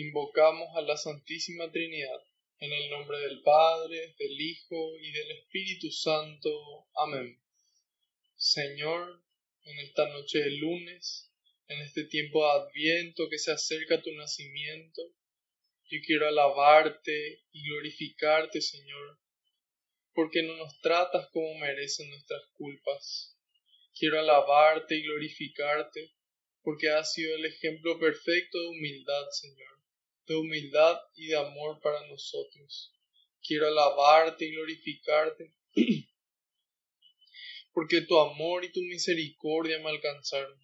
invocamos a la Santísima Trinidad, en el nombre del Padre, del Hijo y del Espíritu Santo. Amén. Señor, en esta noche de lunes, en este tiempo de adviento que se acerca a tu nacimiento, yo quiero alabarte y glorificarte, Señor, porque no nos tratas como merecen nuestras culpas. Quiero alabarte y glorificarte, porque has sido el ejemplo perfecto de humildad, Señor de humildad y de amor para nosotros. Quiero alabarte y glorificarte, porque tu amor y tu misericordia me alcanzaron.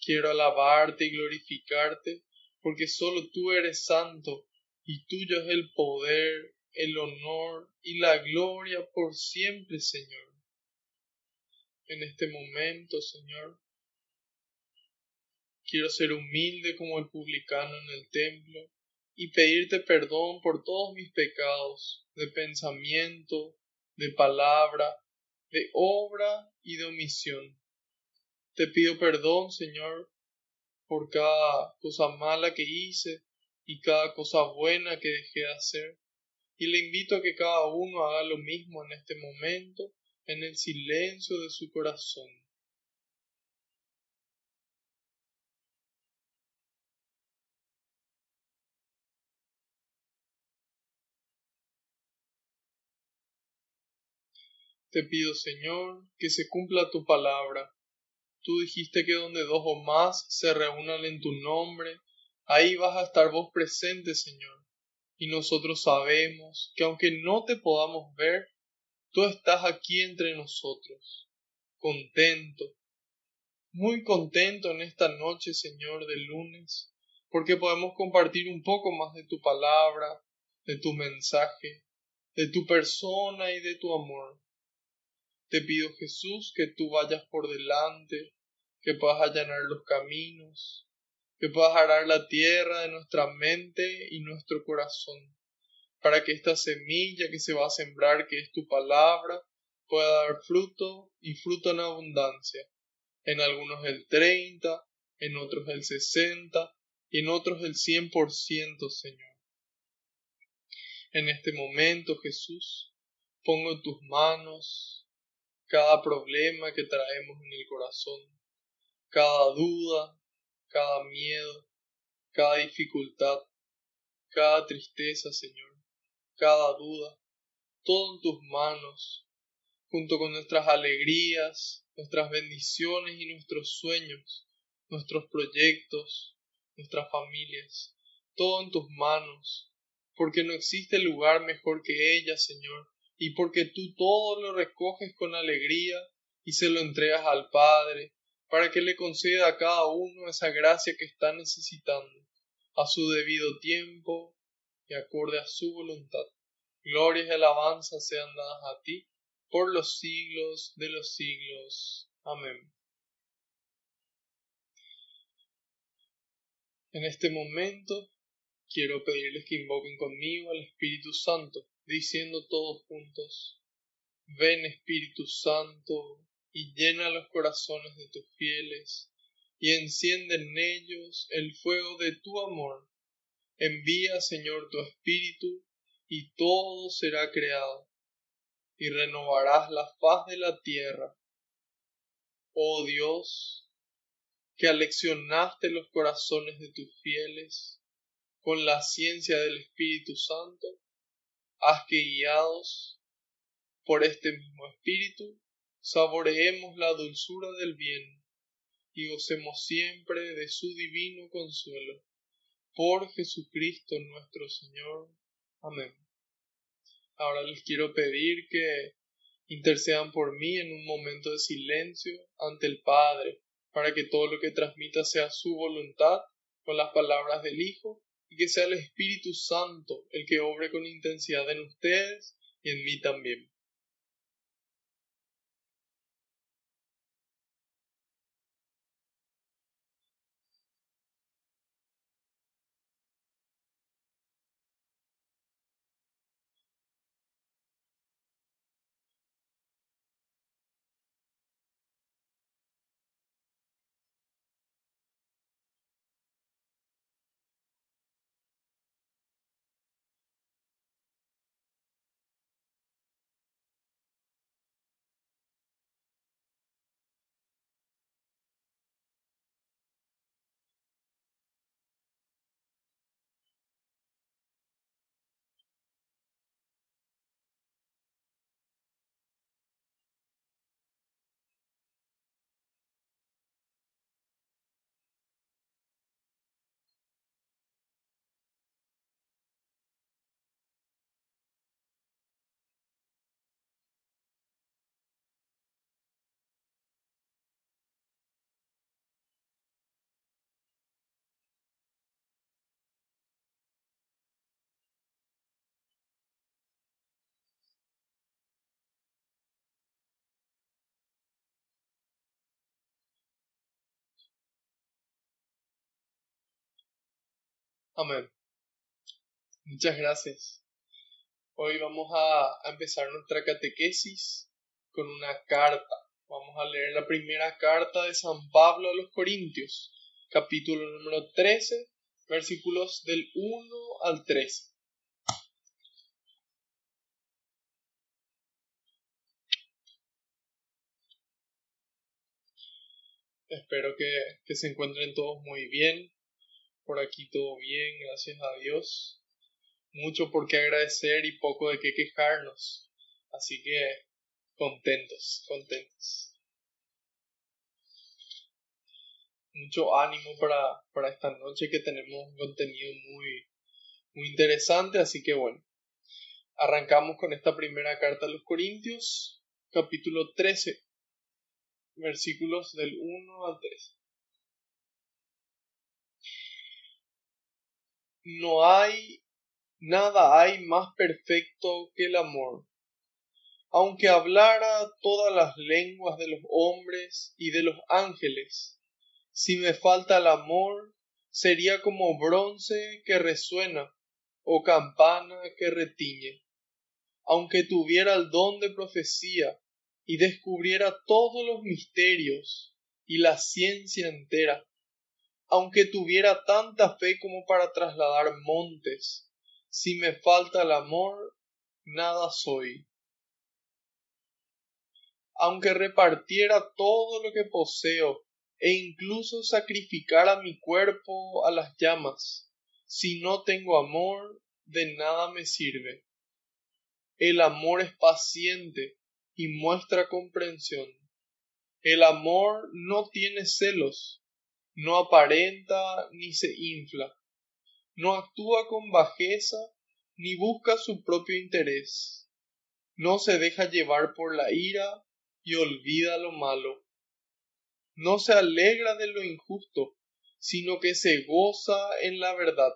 Quiero alabarte y glorificarte, porque solo tú eres santo, y tuyo es el poder, el honor y la gloria por siempre, Señor. En este momento, Señor, Quiero ser humilde como el publicano en el templo y pedirte perdón por todos mis pecados de pensamiento, de palabra, de obra y de omisión. Te pido perdón, Señor, por cada cosa mala que hice y cada cosa buena que dejé de hacer. Y le invito a que cada uno haga lo mismo en este momento, en el silencio de su corazón. Te pido, Señor, que se cumpla tu palabra. Tú dijiste que donde dos o más se reúnan en tu nombre, ahí vas a estar vos presente, Señor. Y nosotros sabemos que aunque no te podamos ver, tú estás aquí entre nosotros, contento, muy contento en esta noche, Señor, de lunes, porque podemos compartir un poco más de tu palabra, de tu mensaje, de tu persona y de tu amor. Te pido Jesús que tú vayas por delante, que puedas allanar los caminos, que puedas arar la tierra de nuestra mente y nuestro corazón, para que esta semilla que se va a sembrar, que es tu palabra, pueda dar fruto y fruto en abundancia. En algunos el 30, en otros el 60 y en otros el 100%, Señor. En este momento, Jesús, pongo tus manos cada problema que traemos en el corazón, cada duda, cada miedo, cada dificultad, cada tristeza, Señor, cada duda, todo en tus manos, junto con nuestras alegrías, nuestras bendiciones y nuestros sueños, nuestros proyectos, nuestras familias, todo en tus manos, porque no existe lugar mejor que ella, Señor, y porque tú todo lo recoges con alegría y se lo entregas al Padre, para que le conceda a cada uno esa gracia que está necesitando, a su debido tiempo y acorde a su voluntad. Glorias y alabanzas sean dadas a ti por los siglos de los siglos. Amén. En este momento quiero pedirles que invoquen conmigo al Espíritu Santo diciendo todos juntos, ven Espíritu Santo y llena los corazones de tus fieles y enciende en ellos el fuego de tu amor. Envía, Señor, tu Espíritu y todo será creado y renovarás la faz de la tierra. Oh Dios, que aleccionaste los corazones de tus fieles con la ciencia del Espíritu Santo, haz que guiados por este mismo espíritu, saboreemos la dulzura del bien y gocemos siempre de su divino consuelo. Por Jesucristo nuestro Señor. Amén. Ahora les quiero pedir que intercedan por mí en un momento de silencio ante el Padre, para que todo lo que transmita sea su voluntad con las palabras del Hijo y que sea el Espíritu Santo el que obre con intensidad en ustedes y en mí también. Amén. Muchas gracias. Hoy vamos a, empezar nuestra catequesis con una carta. Vamos a leer la primera carta de San Pablo a los Corintios, capítulo número 13, versículos del 1 al 13. Espero que, que se encuentren todos muy bien. Por aquí todo bien, gracias a Dios. Mucho por qué agradecer y poco de qué quejarnos. Así que contentos, contentos. Mucho ánimo para, para esta noche que tenemos un contenido muy, muy interesante. Así que bueno, arrancamos con esta primera carta a los Corintios, capítulo 13 versículos del 1 al 3. No hay, nada hay más perfecto que el amor. Aunque hablara todas las lenguas de los hombres y de los ángeles, si me falta el amor, sería como bronce que resuena o campana que retiñe. Aunque tuviera el don de profecía y descubriera todos los misterios y la ciencia entera, aunque tuviera tanta fe como para trasladar montes, si me falta el amor, nada soy. Aunque repartiera todo lo que poseo e incluso sacrificara mi cuerpo a las llamas, si no tengo amor, de nada me sirve. El amor es paciente y muestra comprensión. El amor no tiene celos, no aparenta ni se infla, no actúa con bajeza ni busca su propio interés, no se deja llevar por la ira y olvida lo malo, no se alegra de lo injusto, sino que se goza en la verdad,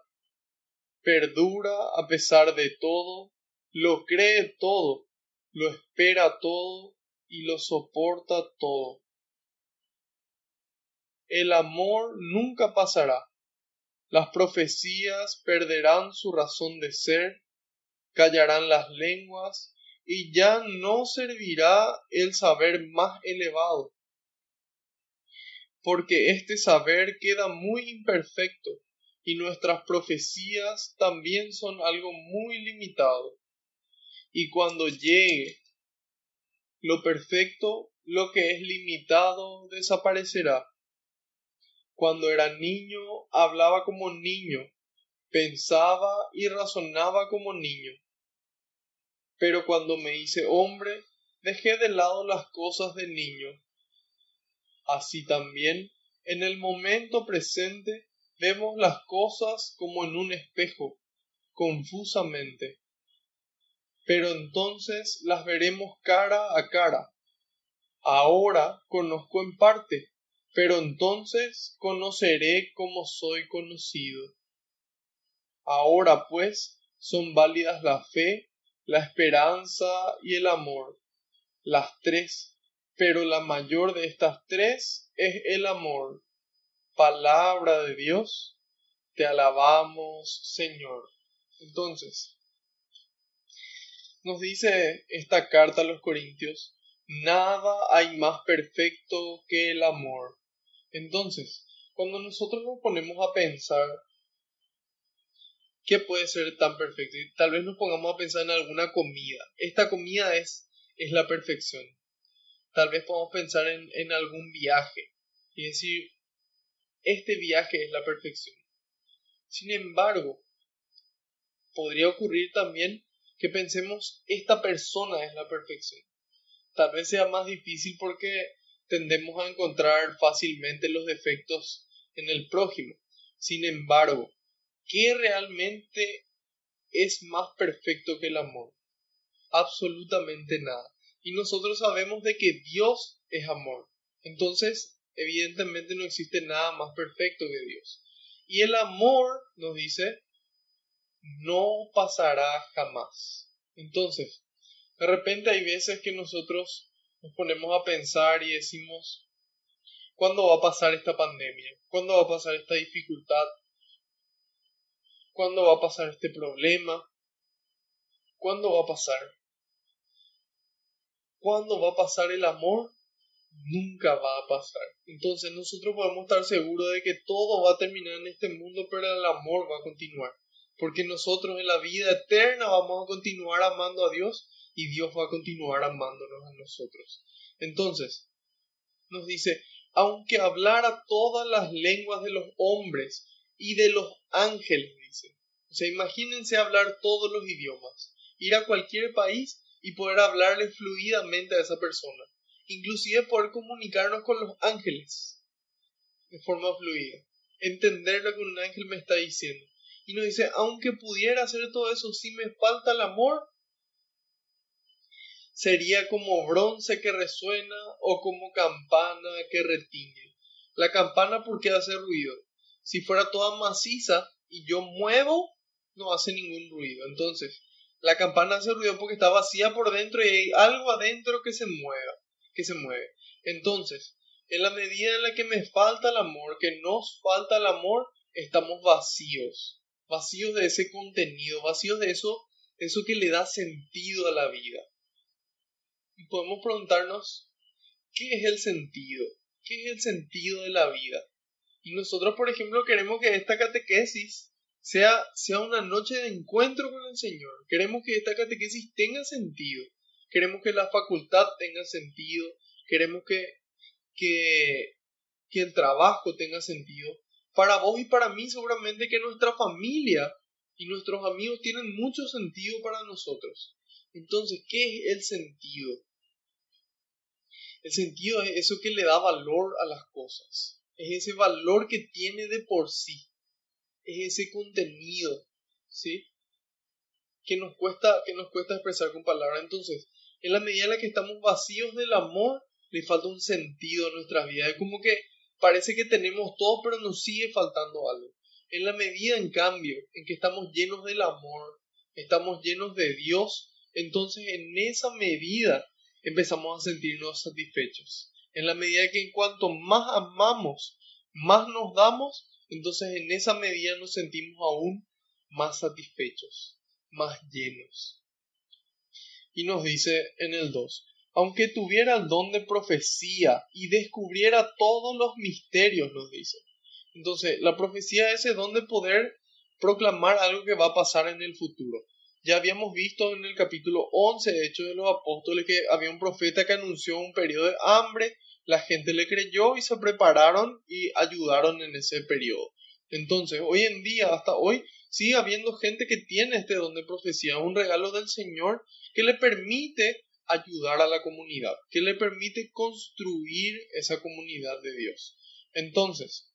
perdura a pesar de todo, lo cree todo, lo espera todo y lo soporta todo. El amor nunca pasará. Las profecías perderán su razón de ser, callarán las lenguas y ya no servirá el saber más elevado, porque este saber queda muy imperfecto y nuestras profecías también son algo muy limitado y cuando llegue lo perfecto, lo que es limitado desaparecerá. Cuando era niño, hablaba como niño, pensaba y razonaba como niño. Pero cuando me hice hombre, dejé de lado las cosas de niño. Así también, en el momento presente, vemos las cosas como en un espejo, confusamente pero entonces las veremos cara a cara. Ahora conozco en parte, pero entonces conoceré como soy conocido. Ahora pues son válidas la fe, la esperanza y el amor, las tres, pero la mayor de estas tres es el amor. Palabra de Dios, te alabamos, Señor. Entonces, nos dice esta carta a los Corintios, nada hay más perfecto que el amor. Entonces, cuando nosotros nos ponemos a pensar qué puede ser tan perfecto, y tal vez nos pongamos a pensar en alguna comida. Esta comida es, es la perfección. Tal vez podamos pensar en, en algún viaje y decir, este viaje es la perfección. Sin embargo, podría ocurrir también que pensemos esta persona es la perfección. Tal vez sea más difícil porque tendemos a encontrar fácilmente los defectos en el prójimo. Sin embargo, ¿qué realmente es más perfecto que el amor? Absolutamente nada. Y nosotros sabemos de que Dios es amor. Entonces, evidentemente no existe nada más perfecto que Dios. Y el amor, nos dice, no pasará jamás. Entonces, de repente hay veces que nosotros nos ponemos a pensar y decimos, ¿cuándo va a pasar esta pandemia? ¿Cuándo va a pasar esta dificultad? ¿Cuándo va a pasar este problema? ¿Cuándo va a pasar? ¿Cuándo va a pasar el amor? Nunca va a pasar. Entonces nosotros podemos estar seguros de que todo va a terminar en este mundo, pero el amor va a continuar. Porque nosotros en la vida eterna vamos a continuar amando a Dios y Dios va a continuar amándonos a nosotros. Entonces, nos dice, aunque hablara todas las lenguas de los hombres y de los ángeles, dice. O sea, imagínense hablar todos los idiomas, ir a cualquier país y poder hablarle fluidamente a esa persona, inclusive poder comunicarnos con los ángeles de forma fluida, entender lo que un ángel me está diciendo. Y nos dice, aunque pudiera hacer todo eso, si me falta el amor, sería como bronce que resuena o como campana que retiñe. La campana, ¿por qué hace ruido? Si fuera toda maciza y yo muevo, no hace ningún ruido. Entonces, la campana hace ruido porque está vacía por dentro y hay algo adentro que se mueva, que se mueve. Entonces, en la medida en la que me falta el amor, que nos falta el amor, estamos vacíos, vacíos de ese contenido, vacíos de eso, eso que le da sentido a la vida y podemos preguntarnos, ¿qué es el sentido? ¿Qué es el sentido de la vida? Y nosotros, por ejemplo, queremos que esta catequesis sea, sea una noche de encuentro con el Señor. Queremos que esta catequesis tenga sentido. Queremos que la facultad tenga sentido. Queremos que, que, que el trabajo tenga sentido. Para vos y para mí seguramente que nuestra familia y nuestros amigos tienen mucho sentido para nosotros. Entonces, ¿qué es el sentido? El sentido es eso que le da valor a las cosas. Es ese valor que tiene de por sí. Es ese contenido, ¿sí? Que nos cuesta, que nos cuesta expresar con palabras. Entonces, en la medida en la que estamos vacíos del amor, le falta un sentido a nuestra vida. Es como que parece que tenemos todo, pero nos sigue faltando algo. En la medida, en cambio, en que estamos llenos del amor, estamos llenos de Dios, entonces en esa medida empezamos a sentirnos satisfechos. En la medida que en cuanto más amamos, más nos damos, entonces en esa medida nos sentimos aún más satisfechos, más llenos. Y nos dice en el 2, aunque tuviera el don de profecía y descubriera todos los misterios, nos dice. Entonces, la profecía es ese don de poder proclamar algo que va a pasar en el futuro. Ya habíamos visto en el capítulo 11 de Hechos de los Apóstoles que había un profeta que anunció un periodo de hambre, la gente le creyó y se prepararon y ayudaron en ese periodo. Entonces, hoy en día, hasta hoy, sigue habiendo gente que tiene este don de profecía, un regalo del Señor que le permite ayudar a la comunidad, que le permite construir esa comunidad de Dios. Entonces,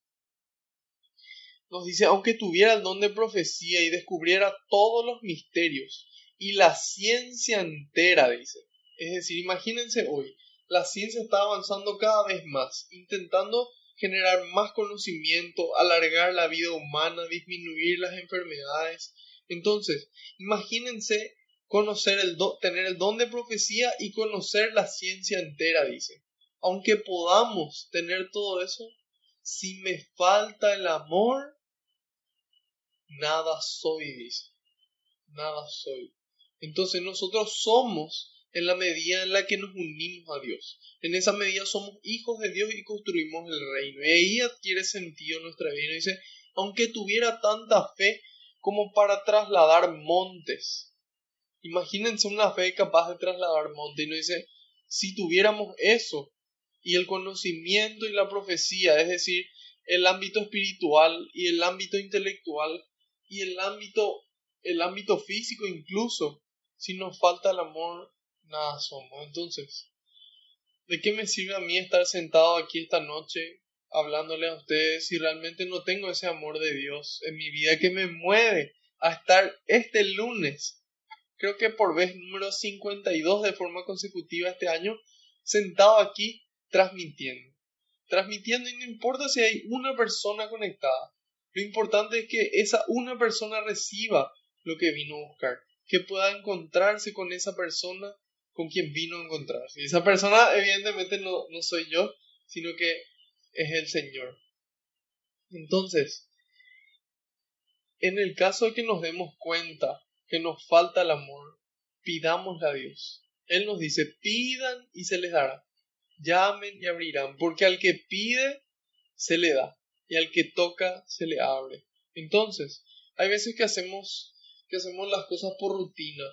nos dice, aunque tuviera el don de profecía y descubriera todos los misterios y la ciencia entera, dice. Es decir, imagínense hoy, la ciencia está avanzando cada vez más, intentando generar más conocimiento, alargar la vida humana, disminuir las enfermedades. Entonces, imagínense conocer el tener el don de profecía y conocer la ciencia entera, dice. Aunque podamos tener todo eso, si me falta el amor, nada soy, dice. Nada soy. Entonces nosotros somos en la medida en la que nos unimos a Dios. En esa medida somos hijos de Dios y construimos el reino. Y ahí adquiere sentido nuestra vida. Dice, aunque tuviera tanta fe como para trasladar montes. Imagínense una fe capaz de trasladar montes. Y nos dice, si tuviéramos eso y el conocimiento y la profecía, es decir, el ámbito espiritual y el ámbito intelectual, y el ámbito, el ámbito físico incluso. Si nos falta el amor, nada somos. Entonces, ¿de qué me sirve a mí estar sentado aquí esta noche hablándole a ustedes si realmente no tengo ese amor de Dios en mi vida que me mueve a estar este lunes, creo que por vez número 52 de forma consecutiva este año, sentado aquí transmitiendo. Transmitiendo y no importa si hay una persona conectada, lo importante es que esa una persona reciba lo que vino a buscar, que pueda encontrarse con esa persona con quien vino a encontrarse. Y esa persona evidentemente no, no soy yo, sino que es el Señor. Entonces, en el caso de que nos demos cuenta que nos falta el amor, pidámosle a Dios. Él nos dice, pidan y se les dará. Llamen y abrirán, porque al que pide, se le da, y al que toca, se le abre. Entonces, hay veces que hacemos, que hacemos las cosas por rutina.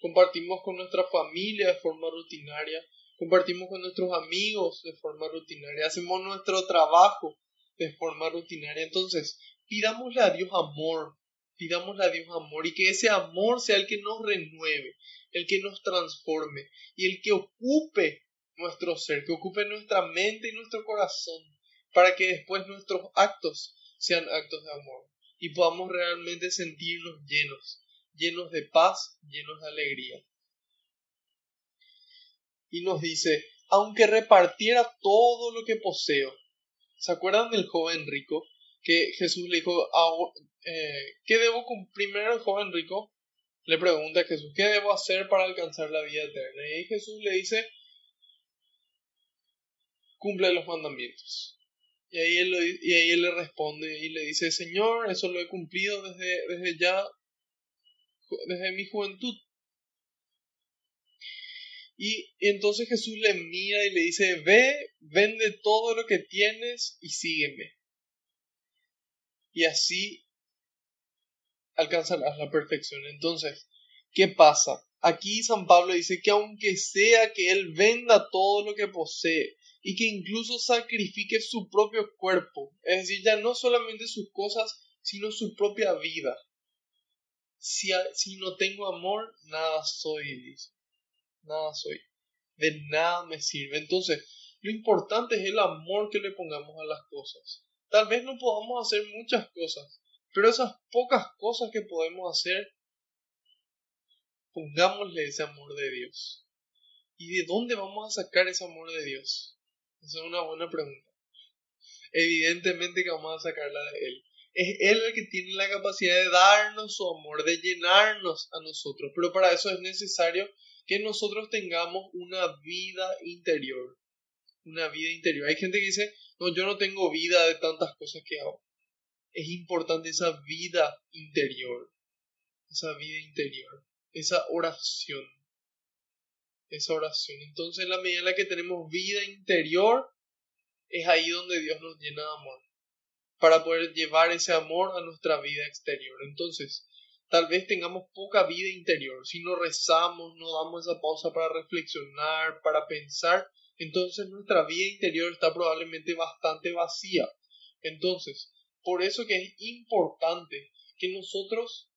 Compartimos con nuestra familia de forma rutinaria, compartimos con nuestros amigos de forma rutinaria, hacemos nuestro trabajo de forma rutinaria. Entonces, pidámosle a Dios amor, pidámosle a Dios amor y que ese amor sea el que nos renueve, el que nos transforme y el que ocupe nuestro ser, que ocupe nuestra mente y nuestro corazón, para que después nuestros actos sean actos de amor y podamos realmente sentirnos llenos, llenos de paz, llenos de alegría. Y nos dice, aunque repartiera todo lo que poseo, ¿se acuerdan del joven rico? Que Jesús le dijo, eh, ¿qué debo cumplir? Primero el joven rico le pregunta a Jesús, ¿qué debo hacer para alcanzar la vida eterna? Y Jesús le dice, cumple los mandamientos. Y ahí, él, y ahí él le responde y le dice, Señor, eso lo he cumplido desde, desde ya, desde mi juventud. Y, y, entonces Jesús le mira y le dice, ve, vende todo lo que tienes y sígueme. Y así alcanzarás la perfección. Entonces, ¿qué pasa? Aquí San Pablo dice que aunque sea que él venda todo lo que posee y que incluso sacrifique su propio cuerpo, es decir, ya no solamente sus cosas, sino su propia vida. Si, si no tengo amor, nada soy, dice. Nada soy. De nada me sirve. Entonces, lo importante es el amor que le pongamos a las cosas. Tal vez no podamos hacer muchas cosas, pero esas pocas cosas que podemos hacer, pongámosle ese amor de Dios. ¿Y de dónde vamos a sacar ese amor de Dios? Esa es una buena pregunta. Evidentemente que vamos a sacarla de Él. Es Él el que tiene la capacidad de darnos su amor, de llenarnos a nosotros. Pero para eso es necesario que nosotros tengamos una vida interior. Una vida interior. Hay gente que dice, no, yo no tengo vida de tantas cosas que hago es importante esa vida interior, esa vida interior, esa oración, esa oración. Entonces, en la medida en la que tenemos vida interior, es ahí donde Dios nos llena de amor, para poder llevar ese amor a nuestra vida exterior. Entonces, tal vez tengamos poca vida interior, si no rezamos, no damos esa pausa para reflexionar, para pensar, entonces nuestra vida interior está probablemente bastante vacía. Entonces, por eso que es importante que nosotros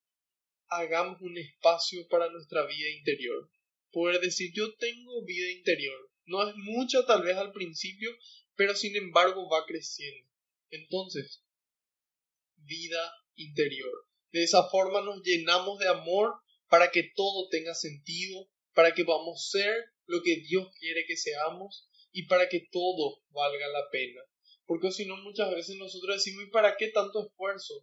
hagamos un espacio para nuestra vida interior. Poder decir, yo tengo vida interior. No es mucha tal vez al principio, pero sin embargo va creciendo. Entonces, vida interior. De esa forma nos llenamos de amor para que todo tenga sentido, para que podamos ser lo que Dios quiere que seamos y para que todo valga la pena. Porque si no, muchas veces nosotros decimos, ¿y para qué tanto esfuerzo?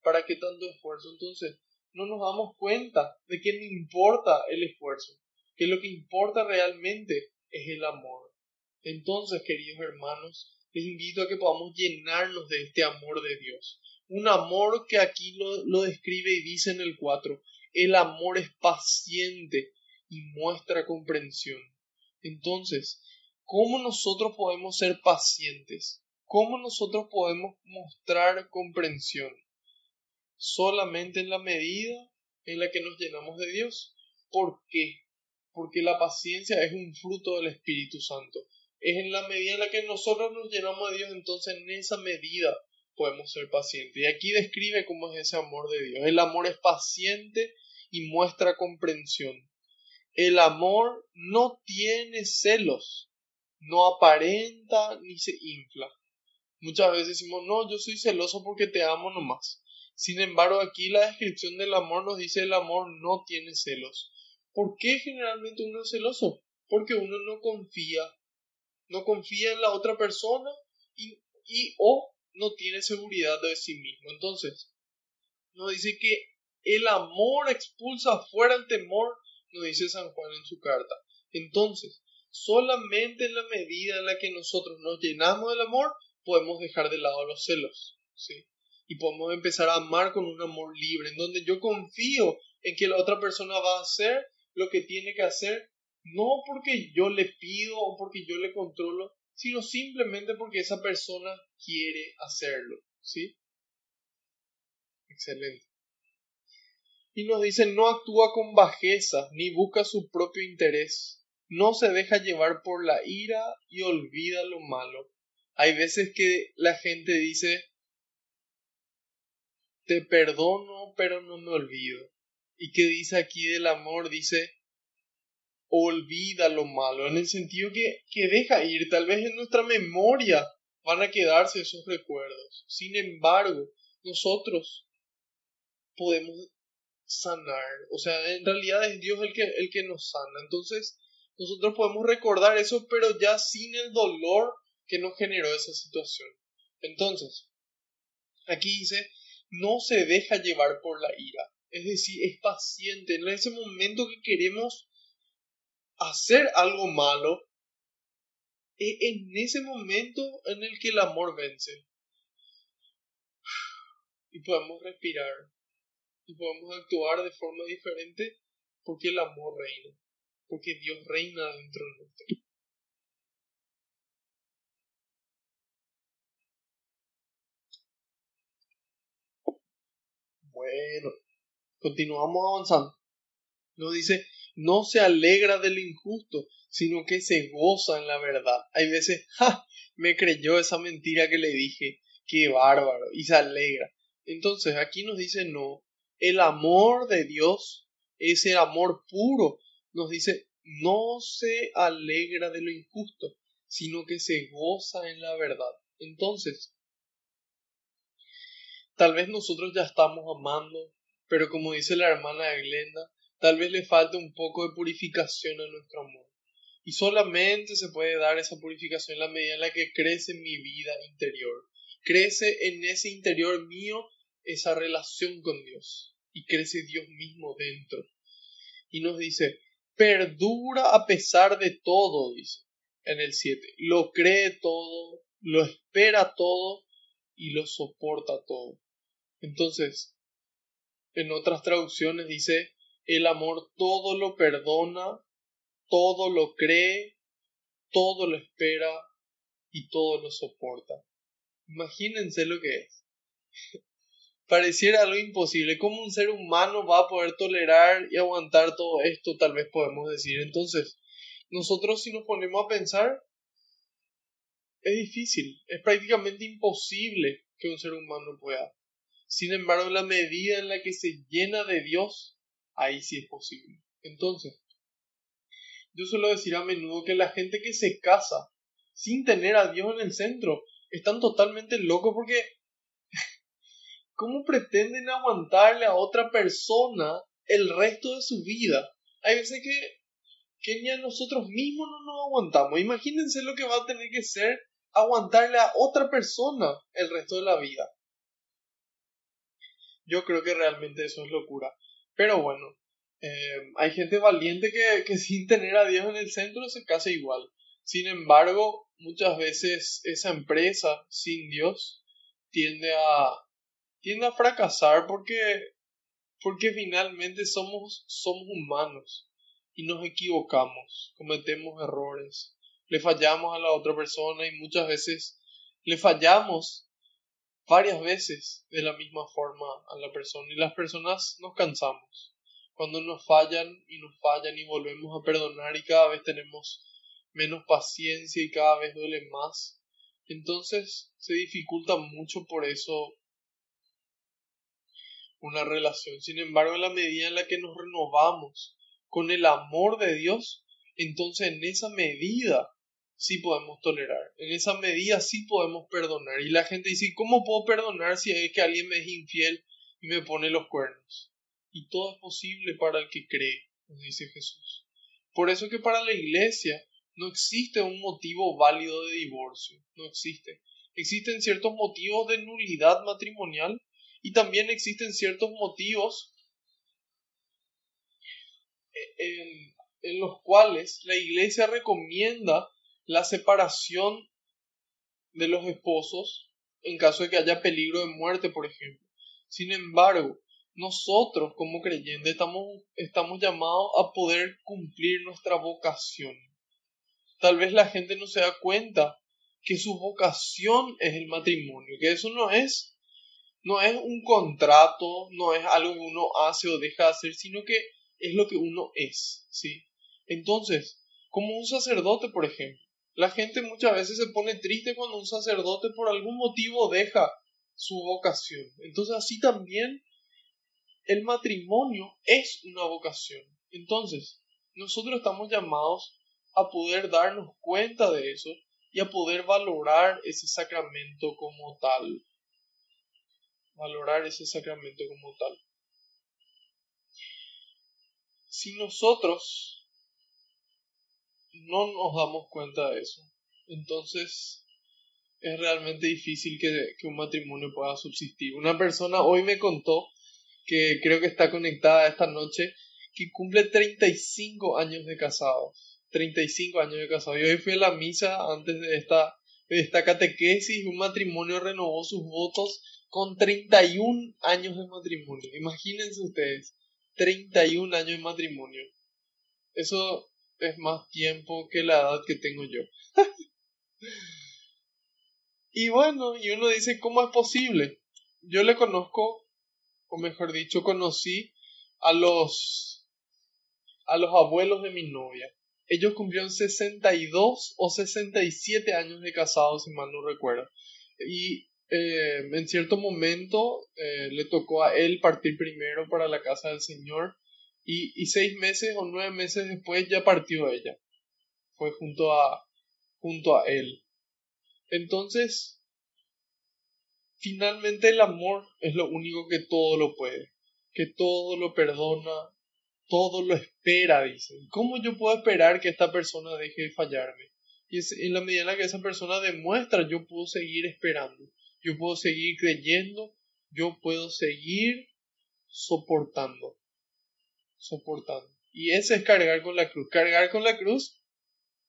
¿Para qué tanto esfuerzo? Entonces, no nos damos cuenta de que no importa el esfuerzo, que lo que importa realmente es el amor. Entonces, queridos hermanos, les invito a que podamos llenarnos de este amor de Dios. Un amor que aquí lo, lo describe y dice en el 4, el amor es paciente y muestra comprensión. Entonces, ¿cómo nosotros podemos ser pacientes? ¿Cómo nosotros podemos mostrar comprensión? Solamente en la medida en la que nos llenamos de Dios. ¿Por qué? Porque la paciencia es un fruto del Espíritu Santo. Es en la medida en la que nosotros nos llenamos de Dios, entonces en esa medida podemos ser pacientes. Y aquí describe cómo es ese amor de Dios. El amor es paciente y muestra comprensión. El amor no tiene celos, no aparenta ni se infla. Muchas veces decimos, no, yo soy celoso porque te amo nomás. Sin embargo, aquí la descripción del amor nos dice el amor no tiene celos. ¿Por qué generalmente uno es celoso? Porque uno no confía. No confía en la otra persona y, y o no tiene seguridad de sí mismo. Entonces, nos dice que el amor expulsa fuera el temor, nos dice San Juan en su carta. Entonces, solamente en la medida en la que nosotros nos llenamos del amor, podemos dejar de lado los celos, ¿sí? y podemos empezar a amar con un amor libre, en donde yo confío en que la otra persona va a hacer lo que tiene que hacer, no porque yo le pido o porque yo le controlo, sino simplemente porque esa persona quiere hacerlo, ¿sí? Excelente. Y nos dice, no actúa con bajeza, ni busca su propio interés, no se deja llevar por la ira y olvida lo malo. Hay veces que la gente dice, te perdono, pero no me olvido. ¿Y qué dice aquí del amor? Dice, olvida lo malo, en el sentido que, que deja ir, tal vez en nuestra memoria van a quedarse esos recuerdos. Sin embargo, nosotros podemos sanar, o sea, en realidad es Dios el que, el que nos sana. Entonces, nosotros podemos recordar eso, pero ya sin el dolor que nos generó esa situación. Entonces, aquí dice, no se deja llevar por la ira, es decir, es paciente. En ese momento que queremos hacer algo malo, es en ese momento en el que el amor vence. Y podemos respirar. Y podemos actuar de forma diferente porque el amor reina. Porque Dios reina dentro de nosotros. Bueno, continuamos avanzando. Nos dice, no se alegra del injusto, sino que se goza en la verdad. Hay veces, ¡ja! Me creyó esa mentira que le dije. Qué bárbaro. Y se alegra. Entonces aquí nos dice no. El amor de Dios es el amor puro. Nos dice no se alegra de lo injusto, sino que se goza en la verdad. Entonces, tal vez nosotros ya estamos amando, pero como dice la hermana Glenda, Tal vez le falte un poco de purificación a nuestro amor. Y solamente se puede dar esa purificación en la medida en la que crece mi vida interior. Crece en ese interior mío esa relación con Dios. Y crece Dios mismo dentro. Y nos dice, perdura a pesar de todo, dice en el 7. Lo cree todo, lo espera todo y lo soporta todo. Entonces, en otras traducciones dice, el amor todo lo perdona, todo lo cree, todo lo espera y todo lo soporta. Imagínense lo que es. Pareciera algo imposible. ¿Cómo un ser humano va a poder tolerar y aguantar todo esto? Tal vez podemos decir. Entonces, nosotros si nos ponemos a pensar, es difícil, es prácticamente imposible que un ser humano pueda. Sin embargo, la medida en la que se llena de Dios, ahí sí es posible. Entonces, yo suelo decir a menudo que la gente que se casa sin tener a Dios en el centro están totalmente locos porque ¿cómo pretenden aguantarle a otra persona el resto de su vida? Hay veces que, que ni a nosotros mismos no nos aguantamos. Imagínense lo que va a tener que ser aguantarle a otra persona el resto de la vida. Yo creo que realmente eso es locura. Pero bueno, eh, hay gente valiente que, que sin tener a Dios en el centro se casa igual. Sin embargo, muchas veces esa empresa sin Dios tiende a, tiende a fracasar porque, porque finalmente somos, somos humanos y nos equivocamos, cometemos errores, le fallamos a la otra persona y muchas veces le fallamos varias veces de la misma forma a la persona y las personas nos cansamos. Cuando nos fallan y nos fallan y volvemos a perdonar y cada vez tenemos menos paciencia y cada vez duele más, entonces se dificulta mucho por eso una relación. Sin embargo, en la medida en la que nos renovamos con el amor de Dios, entonces en esa medida sí podemos tolerar. En esa medida sí podemos perdonar. Y la gente dice, ¿cómo puedo perdonar si es que alguien me es infiel y me pone los cuernos? Y todo es posible para el que cree, nos dice Jesús. Por eso que para la iglesia no existe un motivo válido de divorcio, no existe. Existen ciertos motivos de nulidad matrimonial y también existen ciertos motivos en, en los cuales la iglesia recomienda la separación de los esposos en caso de que haya peligro de muerte, por ejemplo. Sin embargo, nosotros como creyentes estamos, estamos llamados a poder cumplir nuestra vocación. Tal vez la gente no se da cuenta que su vocación es el matrimonio, que eso no es no es un contrato, no es algo que uno hace o deja de hacer, sino que es lo que uno es, ¿sí? Entonces, como un sacerdote, por ejemplo, la gente muchas veces se pone triste cuando un sacerdote por algún motivo deja su vocación. Entonces, así también el matrimonio es una vocación. Entonces, nosotros estamos llamados a poder darnos cuenta de eso y a poder valorar ese sacramento como tal valorar ese sacramento como tal. Si nosotros no nos damos cuenta de eso, entonces es realmente difícil que, que, un matrimonio pueda subsistir. Una persona hoy me contó que creo que está conectada esta noche que cumple 35 años de casados. 35 años de casados. Y hoy fui a la misa antes de esta, de esta catequesis. Un matrimonio renovó sus votos con 31 años de matrimonio. Imagínense ustedes, 31 años de matrimonio. Eso es más tiempo que la edad que tengo yo. y bueno, y uno dice, ¿cómo es posible? Yo le conozco, o mejor dicho, conocí a los a los abuelos de mi novia. Ellos cumplieron 62 o 67 años de casados, si mal no recuerdo. Y eh, en cierto momento eh, le tocó a él partir primero para la casa del Señor y, y, seis meses o nueve meses después ya partió ella. Fue junto a, junto a él. Entonces, finalmente el amor es lo único que todo lo puede, que todo lo perdona, todo lo espera, dicen. ¿Cómo yo puedo esperar que esta persona deje de fallarme? Y en la medida en la que esa persona demuestra, yo puedo seguir esperando yo puedo seguir creyendo, yo puedo seguir soportando, soportando. Y ese es cargar con la cruz. Cargar con la cruz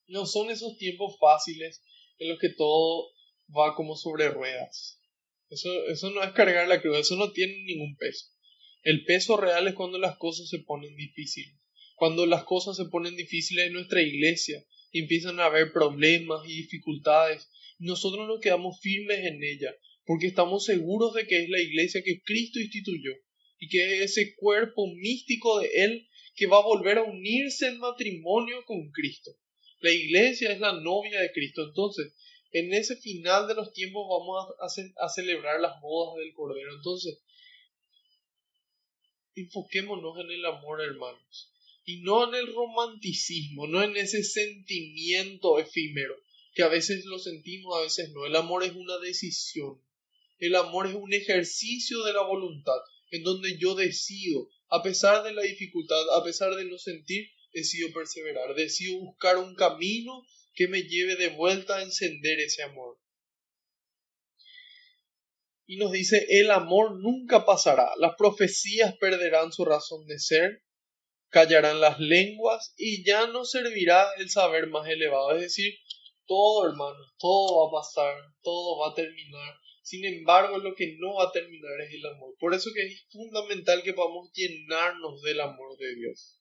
no son esos tiempos fáciles en los que todo va como sobre ruedas. Eso, eso no es cargar la cruz, eso no tiene ningún peso. El peso real es cuando las cosas se ponen difíciles. Cuando las cosas se ponen difíciles en nuestra iglesia empiezan a haber problemas y dificultades nosotros nos quedamos firmes en ella, porque estamos seguros de que es la iglesia que Cristo instituyó y que es ese cuerpo místico de Él que va a volver a unirse en matrimonio con Cristo. La iglesia es la novia de Cristo. Entonces, en ese final de los tiempos vamos a, a celebrar las bodas del Cordero. Entonces, enfoquémonos en el amor, hermanos, y no en el romanticismo, no en ese sentimiento efímero, que a veces lo sentimos, a veces no. El amor es una decisión. El amor es un ejercicio de la voluntad, en donde yo decido, a pesar de la dificultad, a pesar de no sentir, decido perseverar, decido buscar un camino que me lleve de vuelta a encender ese amor. Y nos dice, el amor nunca pasará, las profecías perderán su razón de ser, callarán las lenguas y ya no servirá el saber más elevado. Es decir, todo, hermano, todo va a pasar, todo va a terminar. Sin embargo, lo que no va a terminar es el amor. Por eso que es fundamental que podamos llenarnos del amor de Dios.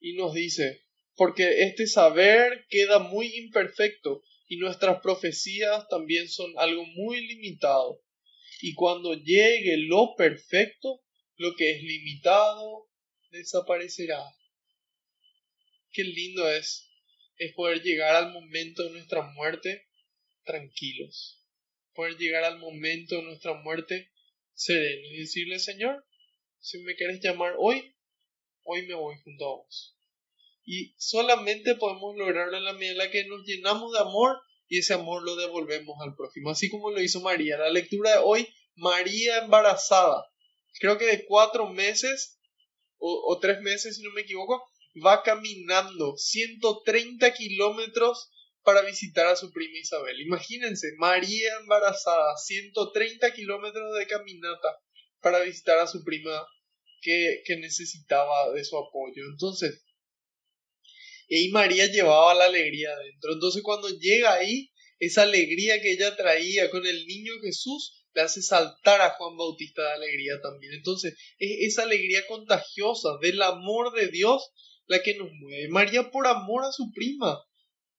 Y nos dice, porque este saber queda muy imperfecto y nuestras profecías también son algo muy limitado. Y cuando llegue lo perfecto, lo que es limitado desaparecerá. Qué lindo es es poder llegar al momento de nuestra muerte tranquilos, poder llegar al momento de nuestra muerte serenos y decirle, Señor, si me quieres llamar hoy, hoy me voy junto a vos. Y solamente podemos lograrlo en la medida en la que nos llenamos de amor y ese amor lo devolvemos al prójimo, así como lo hizo María. La lectura de hoy, María embarazada, creo que de cuatro meses o, tres meses, si no me equivoco, va caminando 130 kilómetros para visitar a su prima Isabel. Imagínense, María embarazada, 130 kilómetros de caminata para visitar a su prima que, necesitaba de su apoyo. Entonces, y María llevaba la alegría adentro. Entonces cuando llega ahí, esa alegría que ella traía con el niño Jesús le hace saltar a Juan Bautista de alegría también. Entonces, es esa alegría contagiosa del amor de Dios la que nos mueve. María por amor a su prima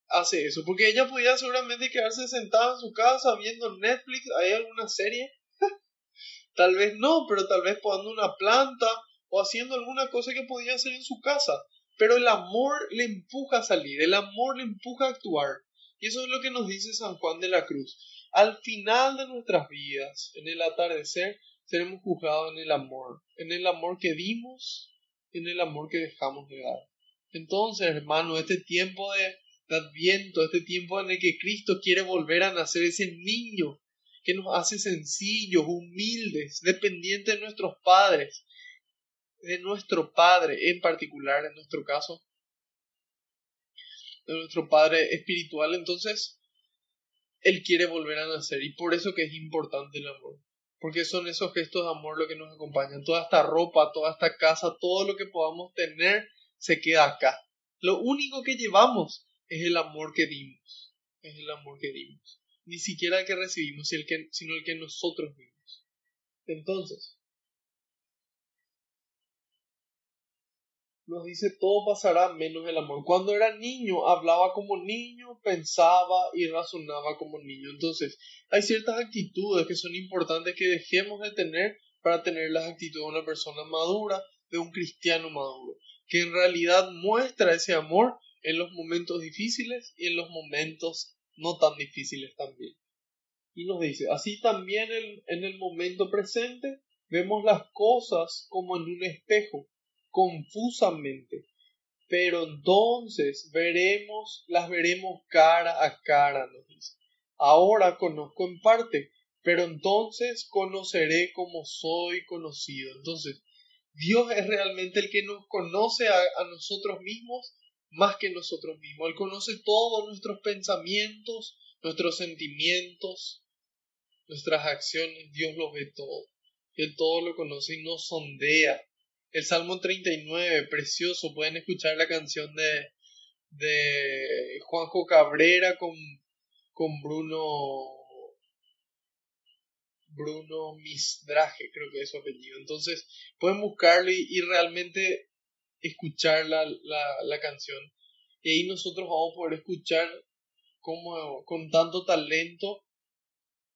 hace eso, porque ella podía seguramente quedarse sentada en su casa viendo Netflix, hay alguna serie, tal vez no, pero tal vez podando una planta o haciendo alguna cosa que podía hacer en su casa. Pero el amor le empuja a salir, el amor le empuja a actuar. Y eso es lo que nos dice San Juan de la Cruz. Al final de nuestras vidas, en el atardecer, seremos juzgados en el amor, en el amor que dimos, en el amor que dejamos de dar. Entonces, hermano, este tiempo de, de Adviento, este tiempo en el que Cristo quiere volver a nacer, ese niño que nos hace sencillos, humildes, dependientes de nuestros padres, de nuestro Padre en particular, en nuestro caso, de nuestro Padre espiritual, entonces Él quiere volver a nacer y por eso que es importante el amor, porque son esos gestos de amor lo que nos acompañan, toda esta ropa, toda esta casa, todo lo que podamos tener se queda acá. Lo único que llevamos es el amor que dimos, es el amor que dimos, ni siquiera el que recibimos, sino el que nosotros dimos. Entonces, nos dice todo pasará menos el amor. Cuando era niño hablaba como niño, pensaba y razonaba como niño. Entonces, hay ciertas actitudes que son importantes que dejemos de tener para tener las actitudes de una persona madura, de un cristiano maduro, que en realidad muestra ese amor en los momentos difíciles y en los momentos no tan difíciles también. Y nos dice, así también en el momento presente vemos las cosas como en un espejo confusamente, pero entonces veremos, las veremos cara a cara, nos dice. Ahora conozco en parte, pero entonces conoceré como soy conocido. Entonces, Dios es realmente el que nos conoce a, a nosotros mismos más que nosotros mismos. Él conoce todos nuestros pensamientos, nuestros sentimientos, nuestras acciones. Dios lo ve todo. Él todo lo conoce y nos sondea el Salmo 39, precioso. Pueden escuchar la canción de, de Juanjo Cabrera con, con Bruno Bruno Misdraje, creo que es su apellido. Entonces, pueden buscarlo y, realmente escuchar la, la, canción. Y ahí nosotros vamos a poder escuchar cómo con tanto talento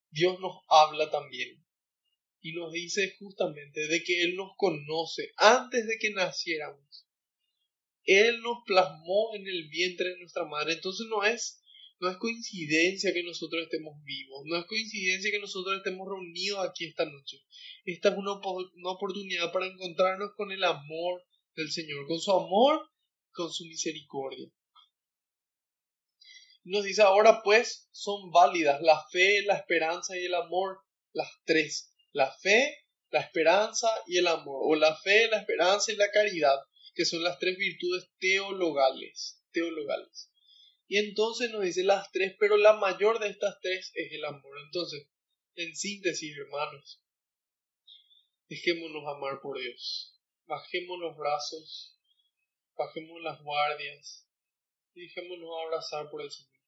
Dios nos habla también y nos dice justamente de que Él nos conoce antes de que naciéramos. Él nos plasmó en el vientre de nuestra madre. Entonces no es, no es coincidencia que nosotros estemos vivos, no es coincidencia que nosotros estemos reunidos aquí esta noche. Esta es una, una oportunidad para encontrarnos con el amor del Señor, con su amor, con su misericordia. Nos dice ahora pues son válidas la fe, la esperanza y el amor, las tres la fe, la esperanza y el amor, o la fe, la esperanza y la caridad, que son las tres virtudes teologales, teologales. Y entonces nos dice las tres, pero la mayor de estas tres es el amor. Entonces, en síntesis, hermanos, dejémonos amar por Dios. Bajemos los brazos, bajemos las guardias y dejémonos abrazar por el Señor.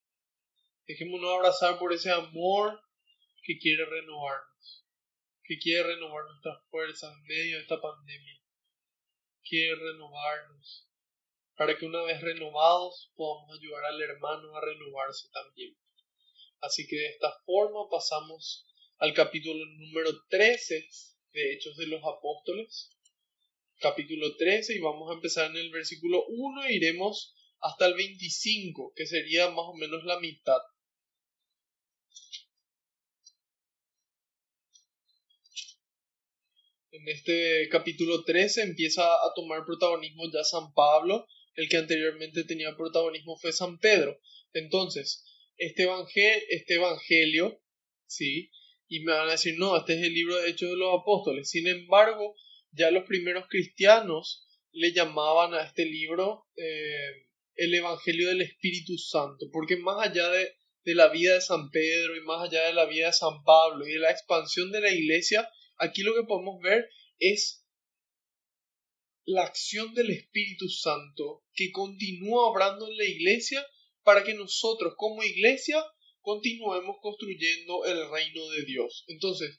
Dejémonos abrazar por ese amor que quiere renovarnos que quiere renovar nuestras fuerzas en medio de esta pandemia. Quiere renovarnos para que una vez renovados podamos ayudar al hermano a renovarse también. Así que de esta forma pasamos al capítulo número 13 de Hechos de los Apóstoles. Capítulo 13 y vamos a empezar en el versículo 1 e iremos hasta el 25, que sería más o menos la mitad. En este capítulo 13 empieza a tomar protagonismo ya San Pablo, el que anteriormente tenía protagonismo fue San Pedro. Entonces, este, evangelio, este evangelio, sí, y me van a decir, no, este es el libro de Hechos de los Apóstoles. Sin embargo, ya los primeros cristianos le llamaban a este libro eh, el Evangelio del Espíritu Santo, porque más allá de, de la vida de San Pedro y más allá de la vida de San Pablo y de la expansión de la iglesia, Aquí lo que podemos ver es la acción del Espíritu Santo que continúa obrando en la iglesia para que nosotros como iglesia continuemos construyendo el reino de Dios. Entonces,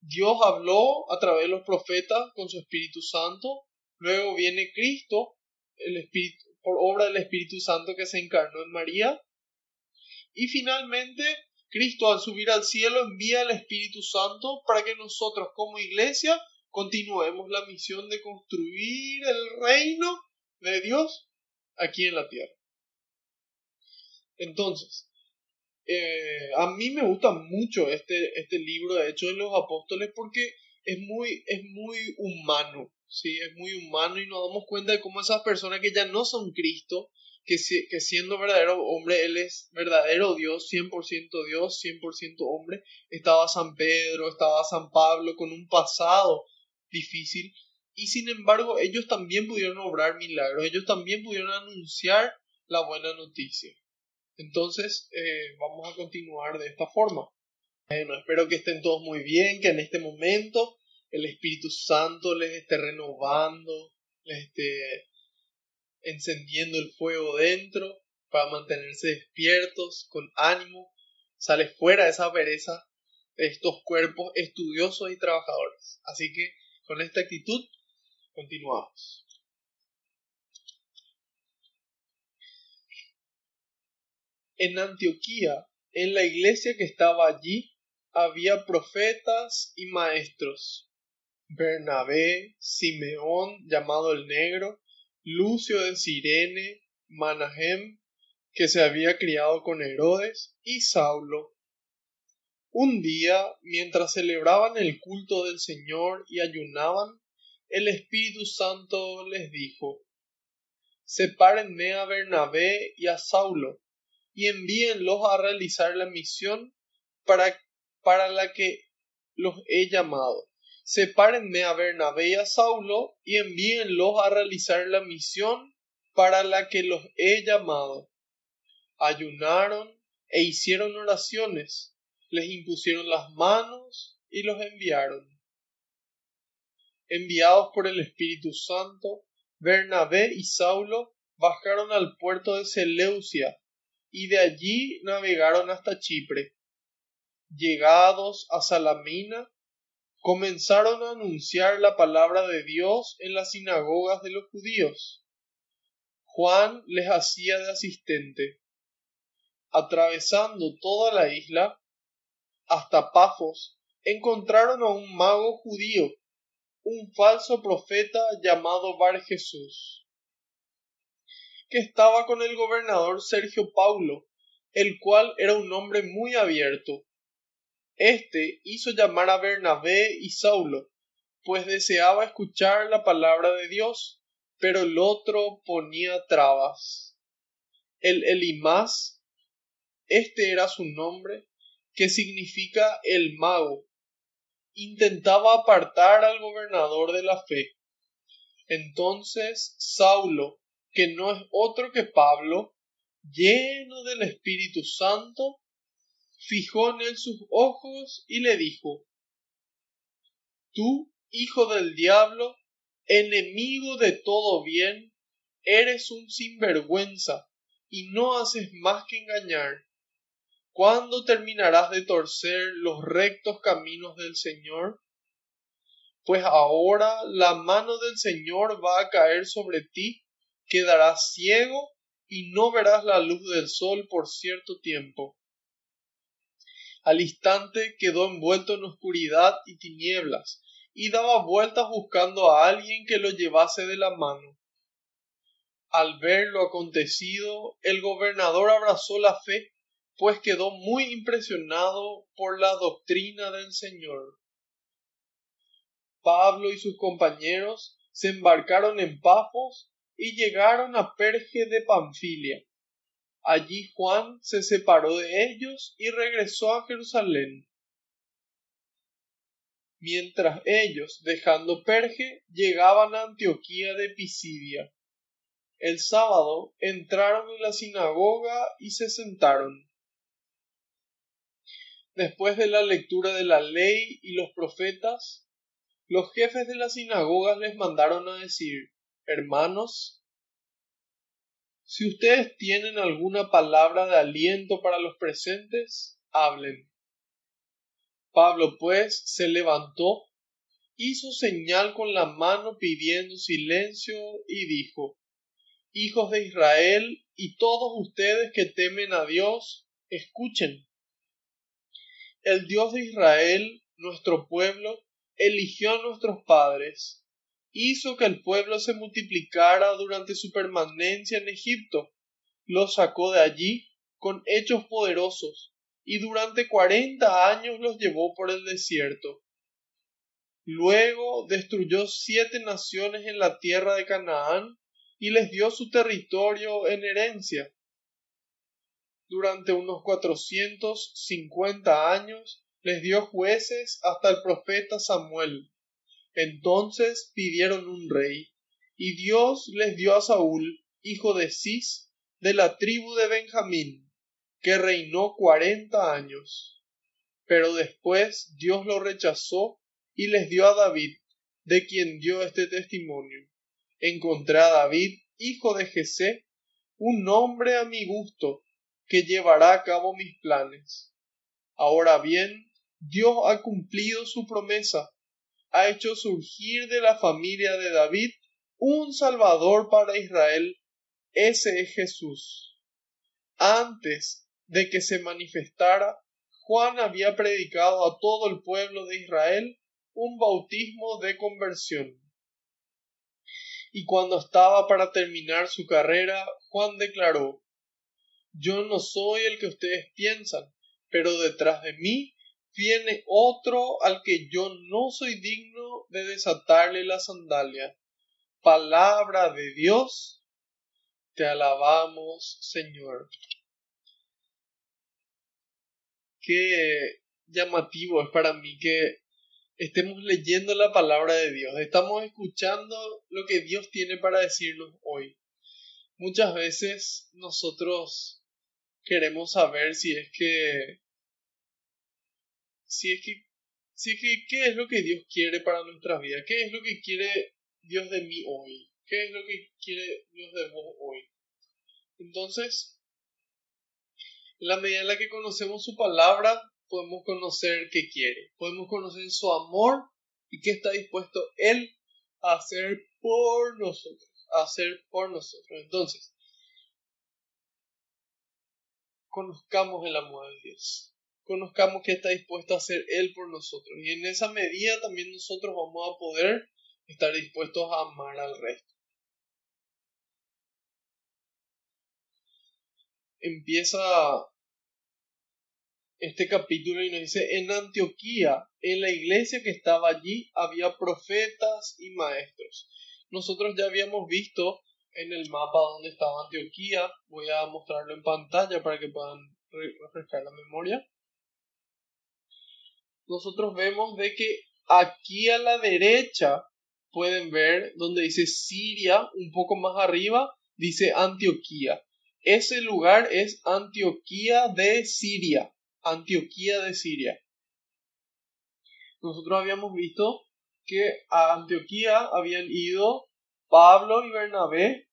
Dios habló a través de los profetas con su Espíritu Santo, luego viene Cristo, por obra del Espíritu Santo que se encarnó en María, y finalmente Cristo al subir al cielo envía el Espíritu Santo para que nosotros como iglesia continuemos la misión de construir el reino de Dios aquí en la tierra. Entonces, eh, a mí me gusta mucho este, este libro de Hechos de los Apóstoles porque es muy, es muy humano, ¿sí? Es muy humano y nos damos cuenta de cómo esas personas que ya no son Cristo, que, que siendo verdadero hombre, Él es verdadero Dios, 100% Dios, 100% hombre, estaba San Pedro, estaba San Pablo con un pasado difícil y sin embargo ellos también pudieron obrar milagros, ellos también pudieron anunciar la buena noticia. Entonces, eh, vamos a continuar de esta forma. Bueno, espero que estén todos muy bien, que en este momento el Espíritu Santo les esté renovando, les esté encendiendo el fuego dentro para mantenerse despiertos, con ánimo, sale fuera de esa pereza de estos cuerpos estudiosos y trabajadores. Así que con esta actitud continuamos. En Antioquía, en la iglesia que estaba allí, había profetas y maestros. Bernabé, Simeón, llamado el Negro, Lucio de Sirene, Manahem, que se había criado con Herodes, y Saulo. Un día, mientras celebraban el culto del Señor y ayunaban, el Espíritu Santo les dijo, Sepárenme a Bernabé y a Saulo y envíenlos a realizar la misión para, para la que los he llamado. Sepárenme a Bernabé y a Saulo y envíenlos a realizar la misión para la que los he llamado. Ayunaron e hicieron oraciones, les impusieron las manos y los enviaron. Enviados por el Espíritu Santo, Bernabé y Saulo bajaron al puerto de Seleucia y de allí navegaron hasta Chipre. Llegados a Salamina, comenzaron a anunciar la palabra de Dios en las sinagogas de los judíos. Juan les hacía de asistente. Atravesando toda la isla, hasta Pafos, encontraron a un mago judío, un falso profeta llamado Bar Jesús que estaba con el gobernador Sergio Paulo, el cual era un hombre muy abierto. Este hizo llamar a Bernabé y Saulo, pues deseaba escuchar la palabra de Dios, pero el otro ponía trabas. El Elimás, este era su nombre, que significa el mago, intentaba apartar al gobernador de la fe. Entonces Saulo, que no es otro que Pablo, lleno del Espíritu Santo, fijó en él sus ojos y le dijo, Tú, hijo del diablo, enemigo de todo bien, eres un sinvergüenza y no haces más que engañar. ¿Cuándo terminarás de torcer los rectos caminos del Señor? Pues ahora la mano del Señor va a caer sobre ti quedarás ciego y no verás la luz del sol por cierto tiempo. Al instante quedó envuelto en oscuridad y tinieblas, y daba vueltas buscando a alguien que lo llevase de la mano. Al ver lo acontecido, el gobernador abrazó la fe, pues quedó muy impresionado por la doctrina del Señor. Pablo y sus compañeros se embarcaron en Pafos y llegaron a Perge de Panfilia. Allí Juan se separó de ellos y regresó a Jerusalén. Mientras ellos, dejando Perge, llegaban a Antioquía de Pisidia. El sábado entraron en la sinagoga y se sentaron. Después de la lectura de la ley y los profetas, los jefes de las sinagogas les mandaron a decir Hermanos, Si ustedes tienen alguna palabra de aliento para los presentes, hablen. Pablo pues se levantó, hizo señal con la mano pidiendo silencio y dijo, Hijos de Israel y todos ustedes que temen a Dios, escuchen. El Dios de Israel, nuestro pueblo, eligió a nuestros padres, hizo que el pueblo se multiplicara durante su permanencia en Egipto, los sacó de allí con hechos poderosos, y durante cuarenta años los llevó por el desierto. Luego destruyó siete naciones en la tierra de Canaán y les dio su territorio en herencia. Durante unos cuatrocientos cincuenta años les dio jueces hasta el profeta Samuel. Entonces pidieron un rey, y Dios les dio a Saúl, hijo de Cis, de la tribu de Benjamín, que reinó cuarenta años. Pero después Dios lo rechazó y les dio a David, de quien dio este testimonio. Encontré a David, hijo de Jesé, un hombre a mi gusto, que llevará a cabo mis planes. Ahora bien, Dios ha cumplido su promesa, ha hecho surgir de la familia de David un Salvador para Israel, ese es Jesús. Antes de que se manifestara, Juan había predicado a todo el pueblo de Israel un bautismo de conversión. Y cuando estaba para terminar su carrera, Juan declaró, Yo no soy el que ustedes piensan, pero detrás de mí viene otro al que yo no soy digno de desatarle la sandalia. Palabra de Dios, te alabamos, Señor qué llamativo es para mí que estemos leyendo la palabra de Dios, estamos escuchando lo que Dios tiene para decirnos hoy. Muchas veces nosotros queremos saber si es que si es que si es que qué es lo que Dios quiere para nuestra vida, qué es lo que quiere Dios de mí hoy, qué es lo que quiere Dios de vos hoy. Entonces, en la medida en la que conocemos su palabra, podemos conocer qué quiere, podemos conocer su amor y qué está dispuesto Él a hacer por nosotros, a hacer por nosotros. Entonces, conozcamos el amor de Dios, conozcamos qué está dispuesto a hacer Él por nosotros y en esa medida también nosotros vamos a poder estar dispuestos a amar al resto. empieza este capítulo y nos dice, en Antioquía, en la iglesia que estaba allí, había profetas y maestros. Nosotros ya habíamos visto en el mapa donde estaba Antioquía, voy a mostrarlo en pantalla para que puedan refrescar la memoria. Nosotros vemos de que aquí a la derecha pueden ver donde dice Siria, un poco más arriba, dice Antioquía. Ese lugar es Antioquía de Siria. Antioquía de Siria. Nosotros habíamos visto que a Antioquía habían ido Pablo y Bernabé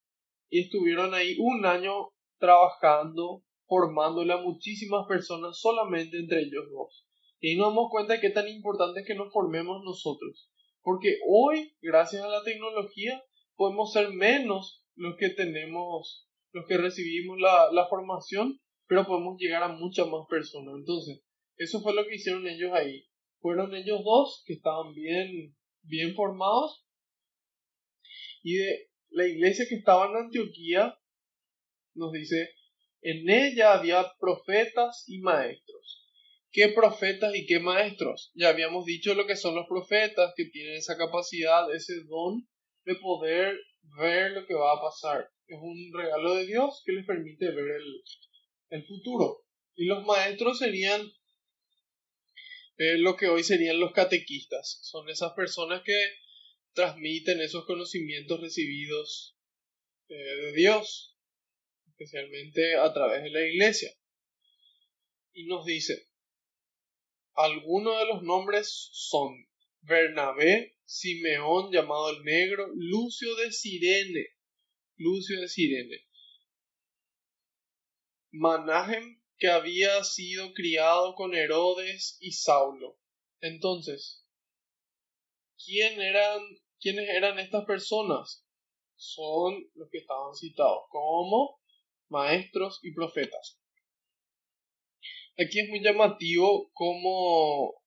y estuvieron ahí un año trabajando, formándole a muchísimas personas solamente entre ellos dos. Y nos damos cuenta de qué tan importante es que nos formemos nosotros. Porque hoy, gracias a la tecnología, podemos ser menos los que tenemos los que recibimos la, formación, pero podemos llegar a muchas más personas. Entonces, eso fue lo que hicieron ellos ahí. Fueron ellos dos que estaban bien, bien formados. Y de la iglesia que estaba en Antioquía, nos dice, en ella había profetas y maestros. ¿Qué profetas y qué maestros? Ya habíamos dicho lo que son los profetas, que tienen esa capacidad, ese don de poder ver lo que va a pasar es un regalo de Dios que les permite ver el, futuro. Y los maestros serían eh, lo que hoy serían los catequistas. Son esas personas que transmiten esos conocimientos recibidos eh, de Dios, especialmente a través de la iglesia. Y nos dice, algunos de los nombres son Bernabé, Simeón llamado el Negro, Lucio de Sirene, Lucio de Sirene. Manahem que había sido criado con Herodes y Saulo. Entonces, ¿quién ¿quiénes eran estas personas? Son los que estaban citados como maestros y profetas. Aquí es muy llamativo como,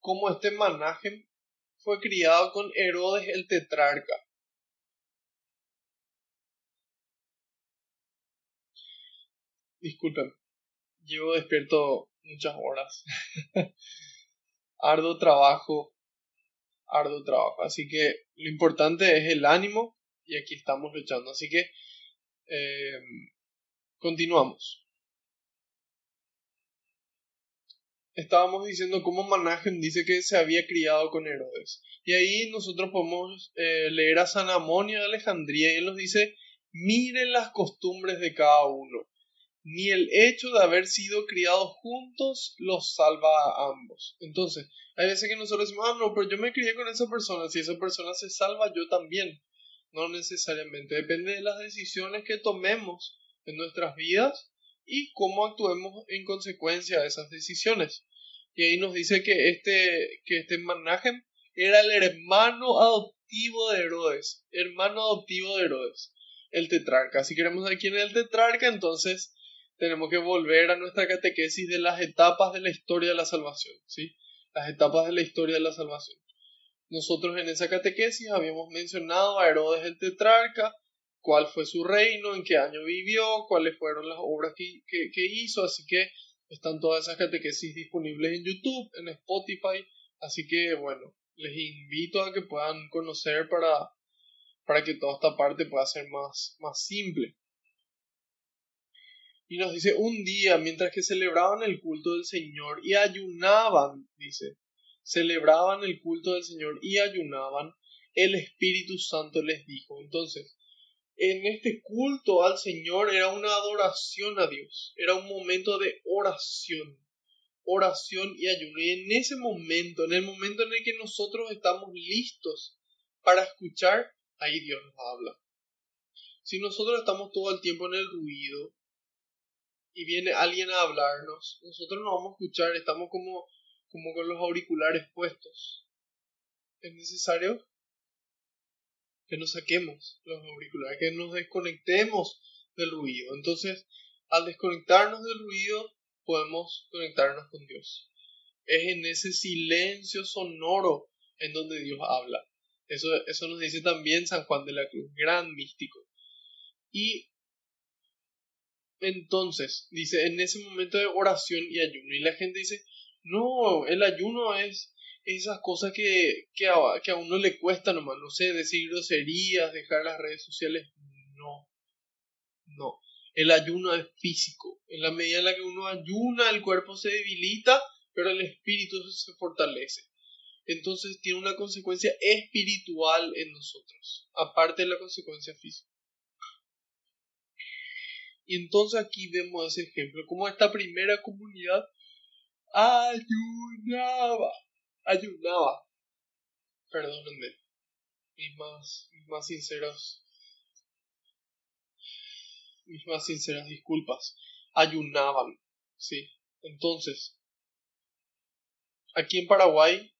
como este Manahem fue criado con Herodes el tetrarca. Disculpen, llevo despierto muchas horas. arduo trabajo, arduo trabajo. Así que lo importante es el ánimo y aquí estamos luchando. Así que eh, continuamos. Estábamos diciendo cómo Manahem dice que se había criado con Herodes. Y ahí nosotros podemos eh, leer a San Amonio de Alejandría y él nos dice, miren las costumbres de cada uno ni el hecho de haber sido criados juntos los salva a ambos. Entonces, hay veces que nosotros decimos, ah, no, pero yo me crié con esa persona, si esa persona se salva, yo también. No necesariamente, depende de las decisiones que tomemos en nuestras vidas y cómo actuemos en consecuencia de esas decisiones. Y ahí nos dice que este, que este Manahem era el hermano adoptivo de Herodes, hermano adoptivo de Herodes, el tetrarca. Si queremos saber quién es el tetrarca, entonces tenemos que volver a nuestra catequesis de las etapas de la historia de la salvación, ¿sí? Las etapas de la historia de la salvación. Nosotros en esa catequesis habíamos mencionado a Herodes el tetrarca, cuál fue su reino, en qué año vivió, cuáles fueron las obras que, que hizo, así que están todas esas catequesis disponibles en YouTube, en Spotify, así que bueno, les invito a que puedan conocer para, para que toda esta parte pueda ser más, más simple. Y nos dice, un día, mientras que celebraban el culto del Señor y ayunaban, dice, celebraban el culto del Señor y ayunaban, el Espíritu Santo les dijo. Entonces, en este culto al Señor era una adoración a Dios, era un momento de oración, oración y ayuno. Y en ese momento, en el momento en el que nosotros estamos listos para escuchar, ahí Dios nos habla. Si nosotros estamos todo el tiempo en el ruido, y viene alguien a hablarnos, nosotros no vamos a escuchar, estamos como, como con los auriculares puestos. Es necesario que nos saquemos los auriculares, que nos desconectemos del ruido. Entonces, al desconectarnos del ruido, podemos conectarnos con Dios. Es en ese silencio sonoro en donde Dios habla. Eso, eso nos dice también San Juan de la Cruz, gran místico. Y entonces, dice, en ese momento de oración y ayuno, y la gente dice, no, el ayuno es esas cosas que, que, a, que a uno le cuesta nomás, no sé, decir groserías, dejar las redes sociales, no, no. El ayuno es físico. En la medida en la que uno ayuna, el cuerpo se debilita, pero el espíritu se fortalece. Entonces tiene una consecuencia espiritual en nosotros, aparte de la consecuencia física. Y entonces aquí vemos ese ejemplo, como esta primera comunidad ayunaba, ayunaba. Perdónenme, mis más, mis más sinceros, mis más sinceras disculpas, ayunaban, sí. Entonces, aquí en Paraguay,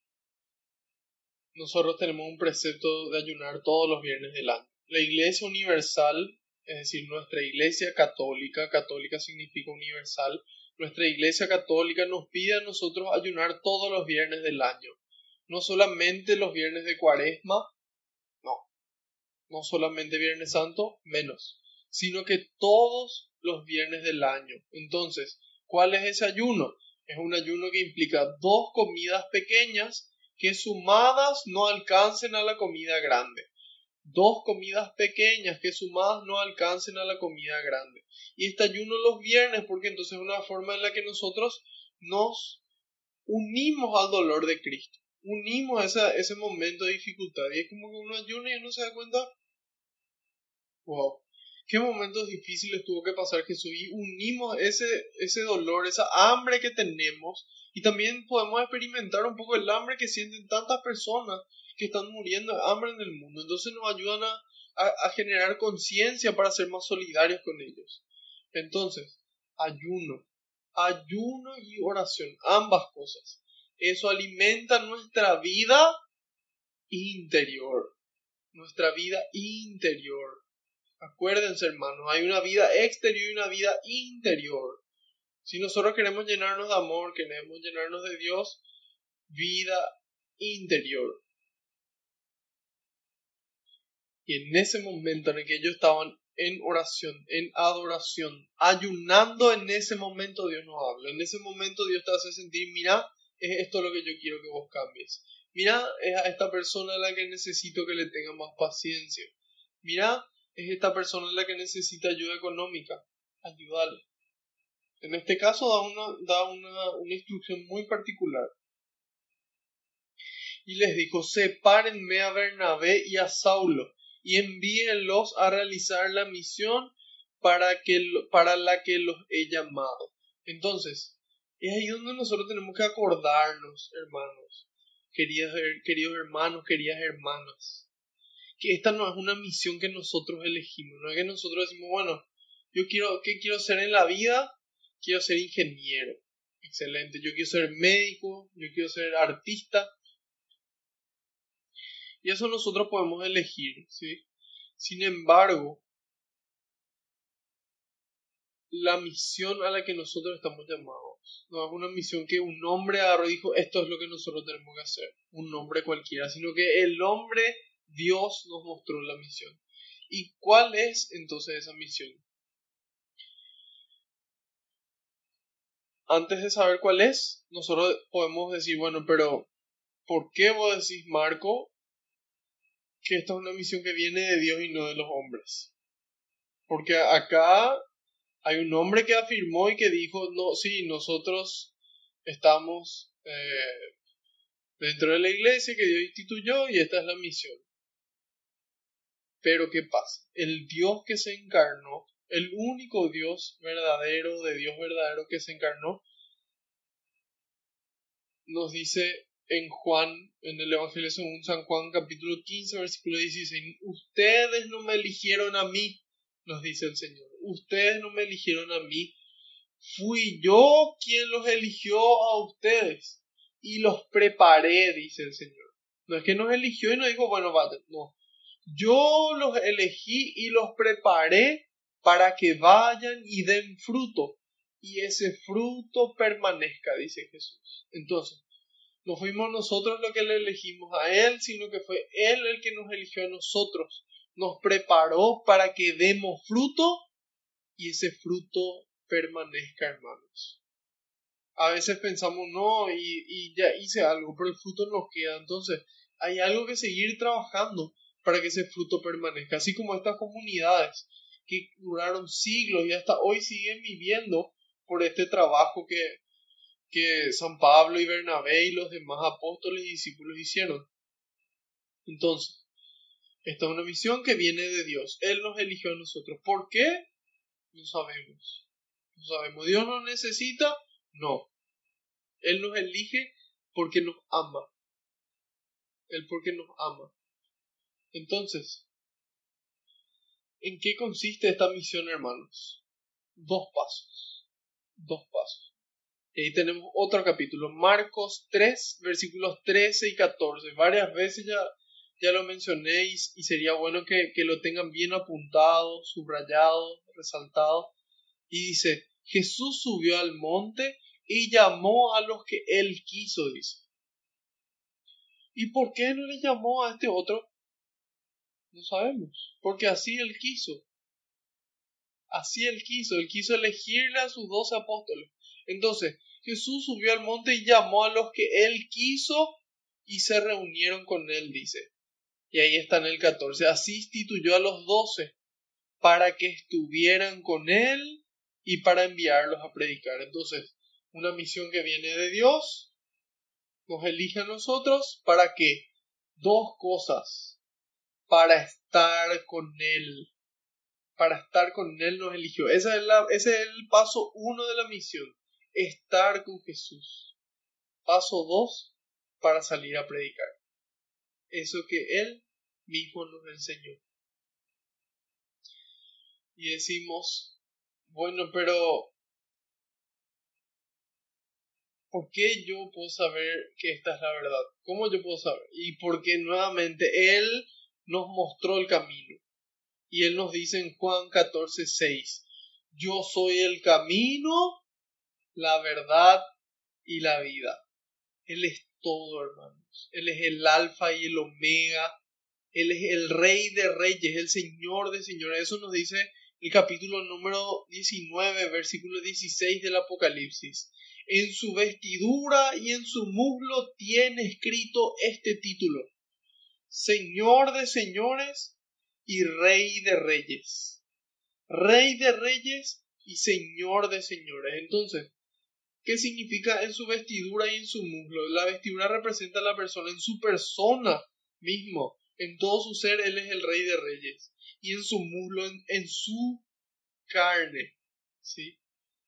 nosotros tenemos un precepto de ayunar todos los viernes del año. La Iglesia Universal es decir, nuestra Iglesia Católica, católica significa universal, nuestra Iglesia Católica nos pide a nosotros ayunar todos los viernes del año, no solamente los viernes de Cuaresma, no, no solamente Viernes Santo, menos, sino que todos los viernes del año. Entonces, ¿cuál es ese ayuno? Es un ayuno que implica dos comidas pequeñas que sumadas no alcancen a la comida grande dos comidas pequeñas que sumadas no alcancen a la comida grande. Y este ayuno los viernes porque entonces es una forma en la que nosotros nos unimos al dolor de Cristo. Unimos esa, ese momento de dificultad. Y es como que uno ayuna y uno se da cuenta, wow, qué momentos difíciles tuvo que pasar Jesús. Y unimos ese, ese dolor, esa hambre que tenemos. Y también podemos experimentar un poco el hambre que sienten tantas personas que están muriendo de hambre en el mundo. Entonces nos ayudan a, a, generar conciencia para ser más solidarios con ellos. Entonces, ayuno, ayuno y oración, ambas cosas. Eso alimenta nuestra vida interior, nuestra vida interior. Acuérdense, hermanos, hay una vida exterior y una vida interior. Si nosotros queremos llenarnos de amor, queremos llenarnos de Dios, vida interior. Y en ese momento en el que ellos estaban en oración, en adoración, ayunando en ese momento Dios nos habla. En ese momento Dios te hace sentir, mira, es esto lo que yo quiero que vos cambies. Mira, es a esta persona a la que necesito que le tenga más paciencia. Mira, es esta persona la que necesita ayuda económica. Ayúdale. En este caso da una, da una, una instrucción muy particular. Y les dijo, sepárenme a Bernabé y a Saulo y envíenlos a realizar la misión para, que, para la que los he llamado. Entonces, es ahí donde nosotros tenemos que acordarnos, hermanos, queridos, queridos hermanos, queridas hermanas, que esta no es una misión que nosotros elegimos, no es que nosotros decimos, bueno, yo quiero, ¿qué quiero ser en la vida? Quiero ser ingeniero. Excelente, yo quiero ser médico, yo quiero ser artista, y eso nosotros podemos elegir, ¿sí? Sin embargo, la misión a la que nosotros estamos llamados no es una misión que un hombre agarró y dijo esto es lo que nosotros tenemos que hacer, un hombre cualquiera, sino que el hombre, Dios nos mostró la misión. ¿Y cuál es entonces esa misión? Antes de saber cuál es, nosotros podemos decir, bueno, pero ¿por qué vos decís, Marco, que esta es una misión que viene de Dios y no de los hombres. Porque acá hay un hombre que afirmó y que dijo, no, sí, nosotros estamos eh, dentro de la iglesia que Dios instituyó y esta es la misión. Pero ¿qué pasa? El Dios que se encarnó, el único Dios verdadero, de Dios verdadero que se encarnó, nos dice en Juan, en el Evangelio según San Juan, capítulo 15, versículo 16. Ustedes no me eligieron a mí, nos dice el Señor. Ustedes no me eligieron a mí. Fui yo quien los eligió a ustedes y los preparé, dice el Señor. No es que nos eligió y nos dijo, bueno, vaya, no. Yo los elegí y los preparé para que vayan y den fruto y ese fruto permanezca, dice Jesús. Entonces, no fuimos nosotros los que le elegimos a Él, sino que fue Él el que nos eligió a nosotros. Nos preparó para que demos fruto y ese fruto permanezca, hermanos. A veces pensamos, no, y, y ya hice algo, pero el fruto nos queda. Entonces, hay algo que seguir trabajando para que ese fruto permanezca. Así como estas comunidades que duraron siglos y hasta hoy siguen viviendo por este trabajo que, que San Pablo y Bernabé y los demás apóstoles y discípulos hicieron. Entonces, esta es una misión que viene de Dios. Él nos eligió a nosotros. ¿Por qué? No sabemos. No sabemos. ¿Dios nos necesita? No. Él nos elige porque nos ama. Él porque nos ama. Entonces, ¿en qué consiste esta misión, hermanos? Dos pasos. Dos pasos. Y ahí tenemos otro capítulo, Marcos 3, versículos 13 y 14. Varias veces ya, ya lo mencioné y, sería bueno que, que lo tengan bien apuntado, subrayado, resaltado. Y dice, Jesús subió al monte y llamó a los que él quiso, dice. ¿Y por qué no le llamó a este otro? No sabemos, porque así él quiso. Así él quiso, él quiso elegirle a sus doce apóstoles. Entonces, Jesús subió al monte y llamó a los que él quiso y se reunieron con él, dice. Y ahí está en el 14. Así instituyó a los doce para que estuvieran con él y para enviarlos a predicar. Entonces, una misión que viene de Dios nos elige a nosotros para que dos cosas, para estar con él, para estar con él nos eligió. Esa es la, ese es el paso uno de la misión estar con Jesús. Paso 2 para salir a predicar. Eso que Él mismo nos enseñó. y decimos, bueno, pero ¿por qué yo puedo saber que esta es la verdad? ¿Cómo yo puedo saber? Y porque nuevamente Él nos mostró el camino. Y Él nos dice en Juan 14, 6, yo soy el camino, la verdad y la vida. Él es todo, hermanos. Él es el alfa y el omega. Él es el rey de reyes, el señor de señores. Eso nos dice el capítulo número 19, versículo 16 del Apocalipsis. En su vestidura y en su muslo tiene escrito este título. Señor de señores y Rey de reyes. Rey de reyes y Señor de señores. Entonces, ¿qué significa en su vestidura y en su muslo? La vestidura representa a la persona en su persona mismo. En todo su ser, Él es el Rey de reyes. Y en su muslo, en, en su carne. ¿Sí?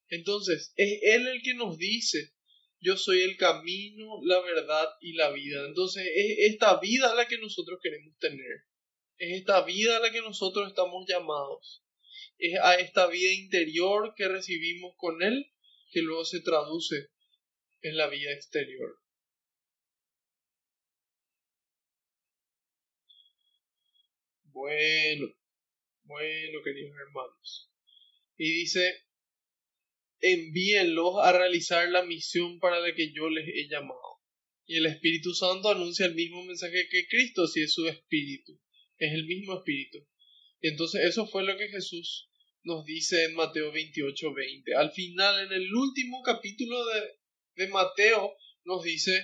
Entonces, es Él el que nos dice, yo soy el camino, la verdad y la vida. Entonces, es esta vida la que nosotros queremos tener. Es esta vida a la que nosotros estamos llamados. Es a esta vida interior que recibimos con Él que luego se traduce en la vida exterior. Bueno, bueno, queridos hermanos. Y dice, envíenlos a realizar la misión para la que yo les he llamado. Y el Espíritu Santo anuncia el mismo mensaje que Cristo, si es su Espíritu es el mismo espíritu. Y entonces eso fue lo que Jesús nos dice en Mateo 28, 20. Al final, en el último capítulo de, de Mateo, nos dice,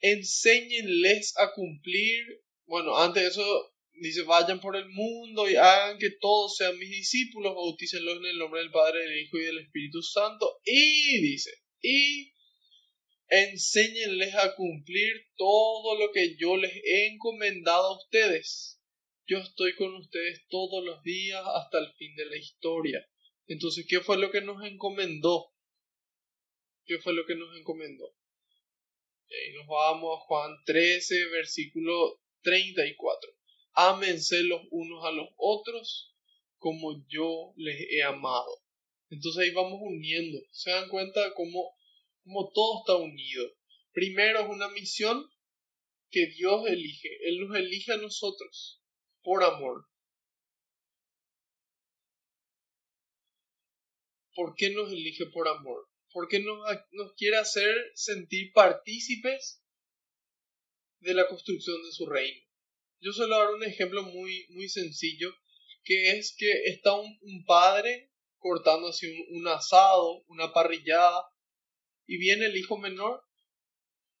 enséñenles a cumplir, bueno, antes de eso dice, vayan por el mundo y hagan que todos sean mis discípulos, bautícenlos en el nombre del Padre, del Hijo y del Espíritu Santo. Y dice, y enséñenles a cumplir todo lo que yo les he encomendado a ustedes. Yo estoy con ustedes todos los días hasta el fin de la historia. Entonces, ¿qué fue lo que nos encomendó? ¿Qué fue lo que nos encomendó? Y ahí nos vamos a Juan 13, versículo 34. Ámense los unos a los otros como yo les he amado. Entonces ahí vamos uniendo. ¿Se dan cuenta cómo como todo está unido. Primero es una misión que Dios elige. Él nos elige a nosotros por amor. ¿Por qué nos elige por amor? Porque nos, nos quiere hacer sentir partícipes de la construcción de su reino. Yo suelo dar un ejemplo muy, muy sencillo, que es que está un, padre cortando así un asado, una parrillada, y viene el hijo menor,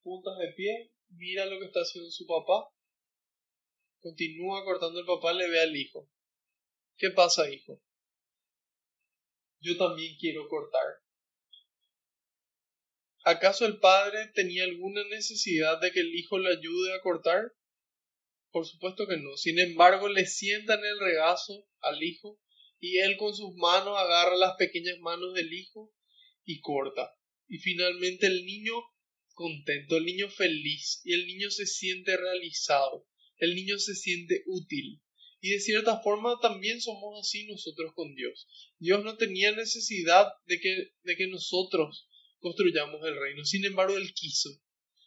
puntas de pie, mira lo que está haciendo su papá, continúa cortando el papá, le ve al hijo. ¿Qué pasa, hijo? Yo también quiero cortar. ¿Acaso el padre tenía alguna necesidad de que el hijo le ayude a cortar? Por supuesto que no. Sin embargo, le sienta en el regazo al hijo y él con sus manos agarra las pequeñas manos del hijo y corta y finalmente el niño contento, el niño feliz y el niño se siente realizado, el niño se siente útil. Y de cierta forma también somos así nosotros con Dios. Dios no tenía necesidad de que, de que nosotros construyamos el reino, sin embargo Él quiso.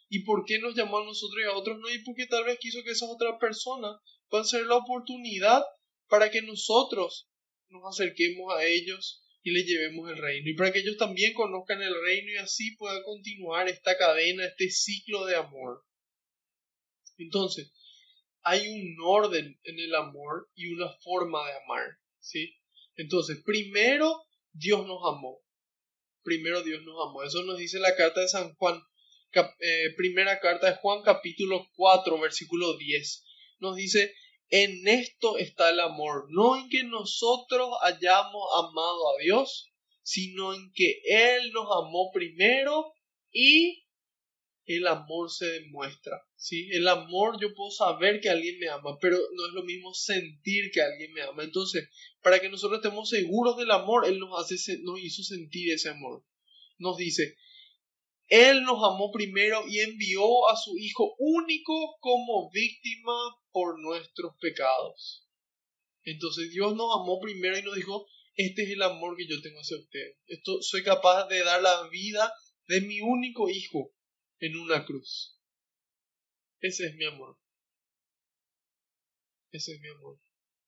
¿Y por qué nos llamó a nosotros y a otros no? Y porque tal vez quiso que esas otras personas puedan ser la oportunidad para que nosotros nos acerquemos a ellos y le llevemos el reino. Y para que ellos también conozcan el reino y así pueda continuar esta cadena, este ciclo de amor. Entonces, hay un orden en el amor y una forma de amar, ¿sí? Entonces, primero Dios nos amó. Primero Dios nos amó. Eso nos dice la carta de San Juan, eh, primera carta de Juan capítulo 4, versículo 10. Nos dice, en esto está el amor, no en que nosotros hayamos amado a Dios, sino en que Él nos amó primero y el amor se demuestra. ¿sí? El amor yo puedo saber que alguien me ama, pero no es lo mismo sentir que alguien me ama. Entonces, para que nosotros estemos seguros del amor, Él nos, hace, nos hizo sentir ese amor. Nos dice, él nos amó primero y envió a su Hijo único como víctima por nuestros pecados. Entonces Dios nos amó primero y nos dijo, este es el amor que yo tengo hacia ustedes. Esto, soy capaz de dar la vida de mi único hijo en una cruz. Ese es mi amor. Ese es mi amor.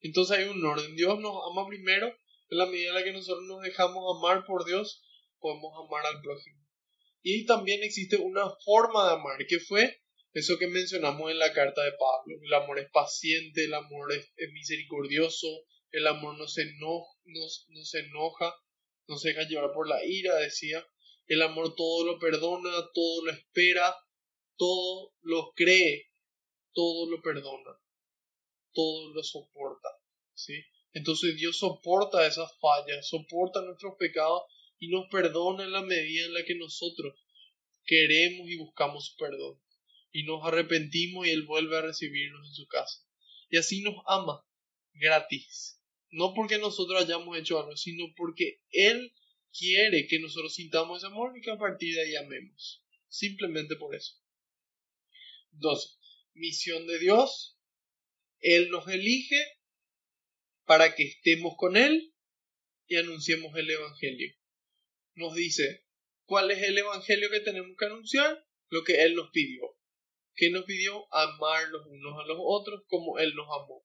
Entonces hay un orden. Dios nos ama primero. En la medida en la que nosotros nos dejamos amar por Dios, podemos amar al prójimo. Y también existe una forma de amar, que fue eso que mencionamos en la carta de Pablo. El amor es paciente, el amor es, misericordioso, el amor no se, no, no se enoja, no se deja llevar por la ira, decía. El amor todo lo perdona, todo lo espera, todo lo cree, todo lo perdona, todo lo soporta. ¿sí? Entonces Dios soporta esas fallas, soporta nuestros pecados y nos perdona en la medida en la que nosotros queremos y buscamos perdón y nos arrepentimos y Él vuelve a recibirnos en su casa. Y así nos ama gratis. No porque nosotros hayamos hecho algo, sino porque Él quiere que nosotros sintamos ese amor y que a partir de ahí amemos. Simplemente por eso. 12. Misión de Dios. Él nos elige para que estemos con Él y anunciemos el Evangelio. Nos dice, ¿cuál es el Evangelio que tenemos que anunciar? Lo que Él nos pidió que nos pidió amar los unos a los otros como Él nos amó.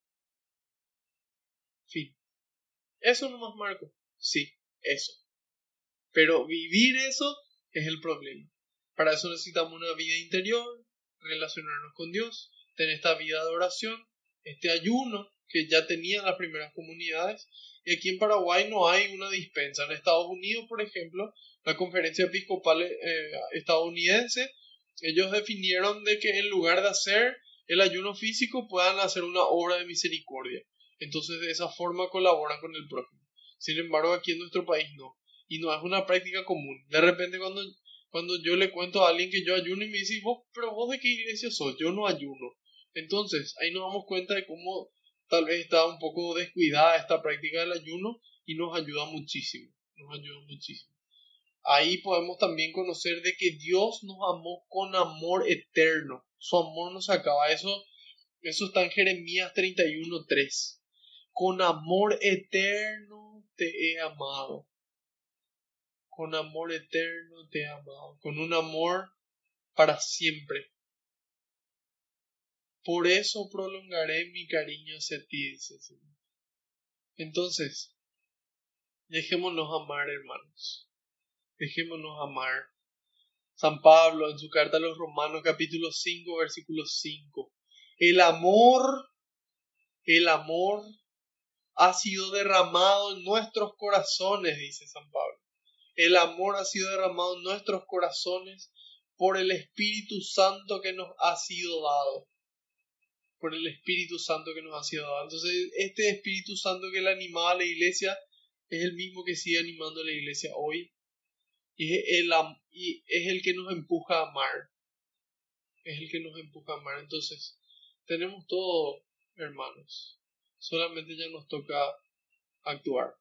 Fin. ¿Eso no más Marco? Sí, eso. Pero vivir eso es el problema. Para eso necesitamos una vida interior, relacionarnos con Dios, tener esta vida de oración, este ayuno que ya tenían las primeras comunidades. Y aquí en Paraguay no hay una dispensa. En Estados Unidos, por ejemplo, la conferencia episcopal eh, estadounidense ellos definieron de que en lugar de hacer el ayuno físico puedan hacer una obra de misericordia. Entonces de esa forma colaboran con el prójimo. Sin embargo, aquí en nuestro país no. Y no es una práctica común. De repente cuando, cuando yo le cuento a alguien que yo ayuno y me dice, vos, pero vos de qué iglesia sos, yo no ayuno. Entonces ahí nos damos cuenta de cómo tal vez está un poco descuidada esta práctica del ayuno y nos ayuda muchísimo. Nos ayuda muchísimo. Ahí podemos también conocer de que Dios nos amó con amor eterno. Su amor nos acaba. Eso, eso está en Jeremías 31.3. Con amor eterno te he amado. Con amor eterno te he amado. Con un amor para siempre. Por eso prolongaré mi cariño hacia ti, dice el Señor. Entonces, dejémonos amar, hermanos dejémonos amar. San Pablo en su carta a los Romanos capítulo 5 versículo 5. El amor, el amor ha sido derramado en nuestros corazones, dice San Pablo. El amor ha sido derramado en nuestros corazones por el Espíritu Santo que nos ha sido dado. Por el Espíritu Santo que nos ha sido dado. Entonces, este Espíritu Santo que le animaba a la iglesia es el mismo que sigue animando a la iglesia hoy y es, el, y es el que nos empuja a amar. Es el que nos empuja a amar. Entonces, tenemos todo, hermanos. Solamente ya nos toca actuar.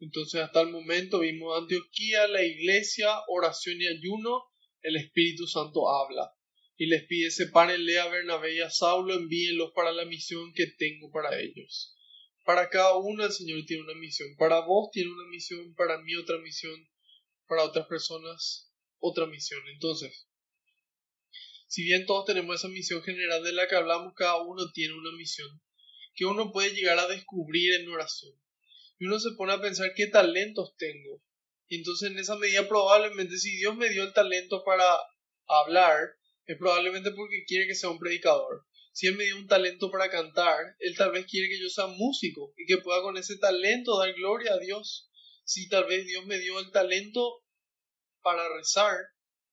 Entonces, hasta el momento vimos Antioquía, la iglesia, oración y ayuno. El Espíritu Santo habla y les pide sepárenle a Bernabé y a Saulo, envíenlos para la misión que tengo para ellos. Para cada uno el Señor tiene una misión. Para vos tiene una misión, para mí otra misión, para otras personas otra misión. Entonces, si bien todos tenemos esa misión general de la que hablamos, cada uno tiene una misión que uno puede llegar a descubrir en oración. Y uno se pone a pensar qué talentos tengo. Y entonces en esa medida probablemente si Dios me dio el talento para hablar, es probablemente porque quiere que sea un predicador si Él me dio un talento para cantar, Él tal vez quiere que yo sea músico y que pueda con ese talento dar gloria a Dios. Si tal vez Dios me dio el talento para rezar,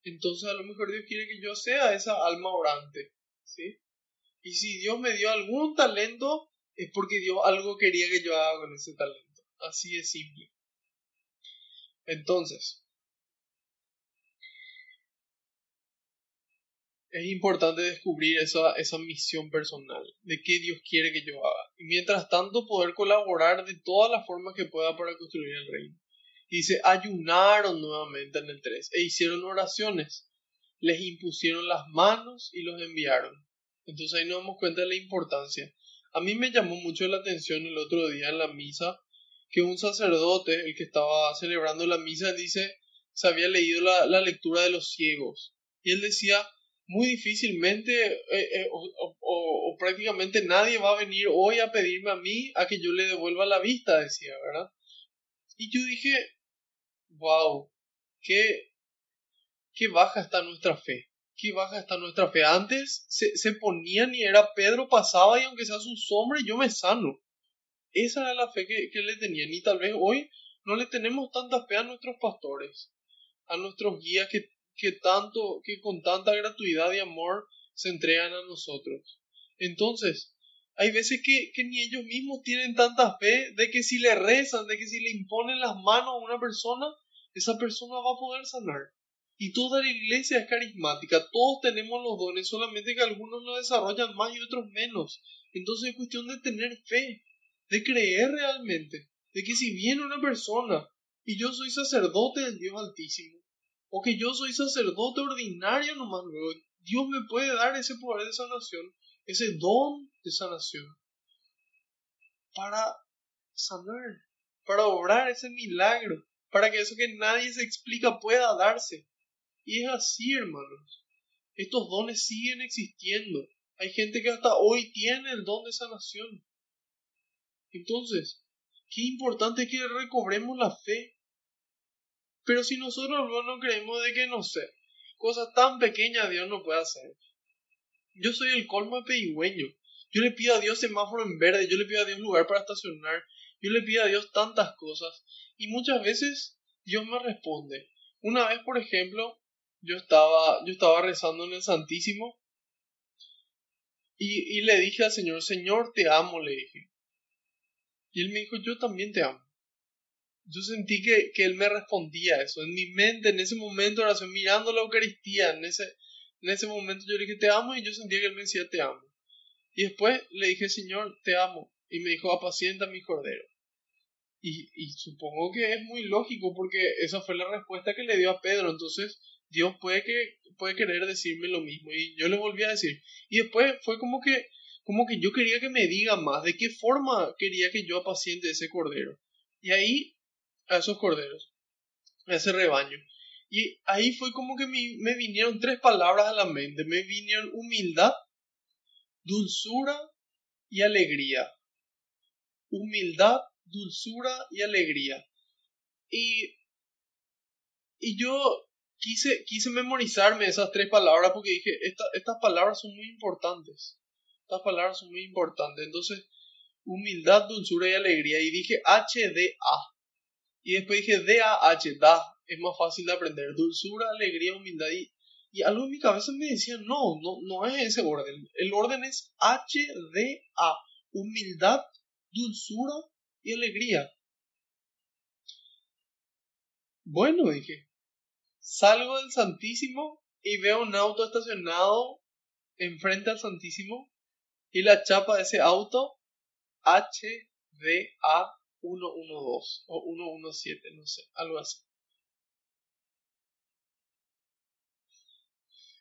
entonces a lo mejor Dios quiere que yo sea esa alma orante. ¿sí? Y si Dios me dio algún talento, es porque Dios algo quería que yo haga con ese talento. Así de simple. Entonces, es importante descubrir esa, esa misión personal, de qué Dios quiere que yo haga. Y mientras tanto poder colaborar de todas las formas que pueda para construir el reino. Dice, ayunaron nuevamente en el 3 e hicieron oraciones. Les impusieron las manos y los enviaron. Entonces ahí nos damos cuenta de la importancia. A mí me llamó mucho la atención el otro día en la misa que un sacerdote, el que estaba celebrando la misa, dice, se había leído la, la lectura de los ciegos. Y él decía, muy difícilmente eh, eh, o, prácticamente nadie va a venir hoy a pedirme a mí a que yo le devuelva la vista, decía, ¿verdad? Y yo dije, wow, qué, qué baja está nuestra fe, qué baja está nuestra fe. Antes se, se ponían y era Pedro pasaba y aunque sea su sombra yo me sano. Esa era la fe que, que le tenían y tal vez hoy no le tenemos tanta fe a nuestros pastores, a nuestros guías que que tanto, que con tanta gratuidad y amor se entregan a nosotros. Entonces, hay veces que, que ni ellos mismos tienen tanta fe de que si le rezan, de que si le imponen las manos a una persona, esa persona va a poder sanar. Y toda la iglesia es carismática, todos tenemos los dones, solamente que algunos lo desarrollan más y otros menos. Entonces es cuestión de tener fe, de creer realmente, de que si viene una persona y yo soy sacerdote del Dios Altísimo, o que yo soy sacerdote ordinario nomás luego. Dios me puede dar ese poder de sanación, ese don de sanación, para sanar, para obrar ese milagro, para que eso que nadie se explica pueda darse. Y es así, hermanos. Estos dones siguen existiendo. Hay gente que hasta hoy tiene el don de sanación. Entonces, qué importante que recobremos la fe pero si nosotros no creemos de que, no sé, cosas tan pequeñas Dios no puede hacer. Yo soy el colmo de pedigüeño. Yo le pido a Dios semáforo en verde, yo le pido a Dios lugar para estacionar, yo le pido a Dios tantas cosas. Y muchas veces Dios me responde. Una vez, por ejemplo, yo estaba, yo estaba rezando en el Santísimo y, y le dije al Señor, Señor, te amo, le dije. Y él me dijo, yo también te amo yo sentí que, que él me respondía eso. En mi mente, en ese momento de oración, mirando la Eucaristía, en ese, en ese momento yo le dije, te amo, y yo sentía que él me decía, te amo. Y después le dije, Señor, te amo. Y me dijo, apacienta mi cordero. Y, y supongo que es muy lógico porque esa fue la respuesta que le dio a Pedro. Entonces, Dios puede, que, puede querer decirme lo mismo. Y yo le volví a decir. Y después fue como que, como que yo quería que me diga más de qué forma quería que yo apaciente ese cordero. Y ahí a esos corderos, a ese rebaño. Y ahí fue como que me, vinieron tres palabras a la mente. Me vinieron humildad, dulzura y alegría. Humildad, dulzura y alegría. Y, y yo quise, quise memorizarme esas tres palabras porque dije, estas palabras son muy importantes. Estas palabras son muy importantes. Entonces, humildad, dulzura y alegría. Y dije HDA. Y después dije D-A-H, da, es más fácil de aprender. Dulzura, alegría, humildad. Y, y algo en mi cabeza me decía, no, no, no es ese orden. El orden es H-D-A, humildad, dulzura y alegría. Bueno, dije, salgo del Santísimo y veo un auto estacionado enfrente al Santísimo y la chapa de ese auto H-D-A 112 o 117, no sé, algo así.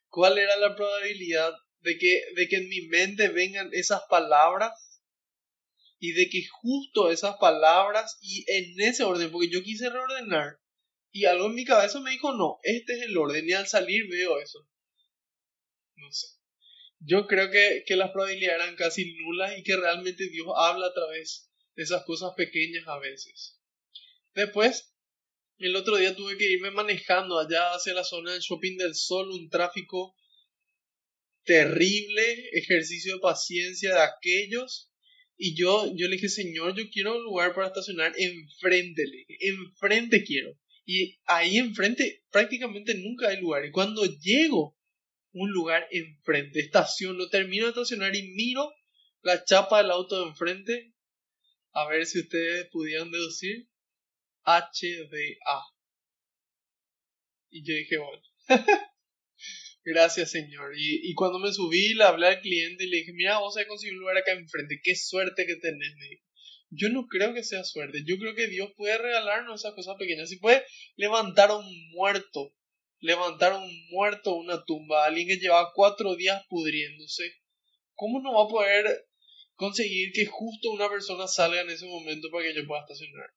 ¿Cuál era la probabilidad de que, de que en mi mente vengan esas palabras y de que justo esas palabras y en ese orden, porque yo quise reordenar y algo en mi cabeza me dijo, no, este es el orden y al salir veo eso. No sé. Yo creo que, que las probabilidades eran casi nulas y que realmente Dios habla a través esas cosas pequeñas a veces. Después, el otro día tuve que irme manejando allá hacia la zona del Shopping del Sol, un tráfico terrible, ejercicio de paciencia de aquellos. Y yo, yo le dije, Señor, yo quiero un lugar para estacionar enfrente, enfrente quiero. Y ahí enfrente prácticamente nunca hay lugar. Y cuando llego un lugar enfrente, estaciono, termino de estacionar y miro la chapa del auto de enfrente a ver si ustedes pudieran deducir HDA. Y yo dije, bueno, gracias Señor. Y, y, cuando me subí, le hablé al cliente y le dije, mira, vos has conseguido un lugar acá enfrente, qué suerte que tenés. Me dijo. Yo no creo que sea suerte, yo creo que Dios puede regalarnos esas cosas pequeñas. Si puede levantar a un muerto, levantar un muerto una tumba, alguien que llevaba cuatro días pudriéndose, ¿cómo no va a poder conseguir que justo una persona salga en ese momento para que yo pueda estacionar.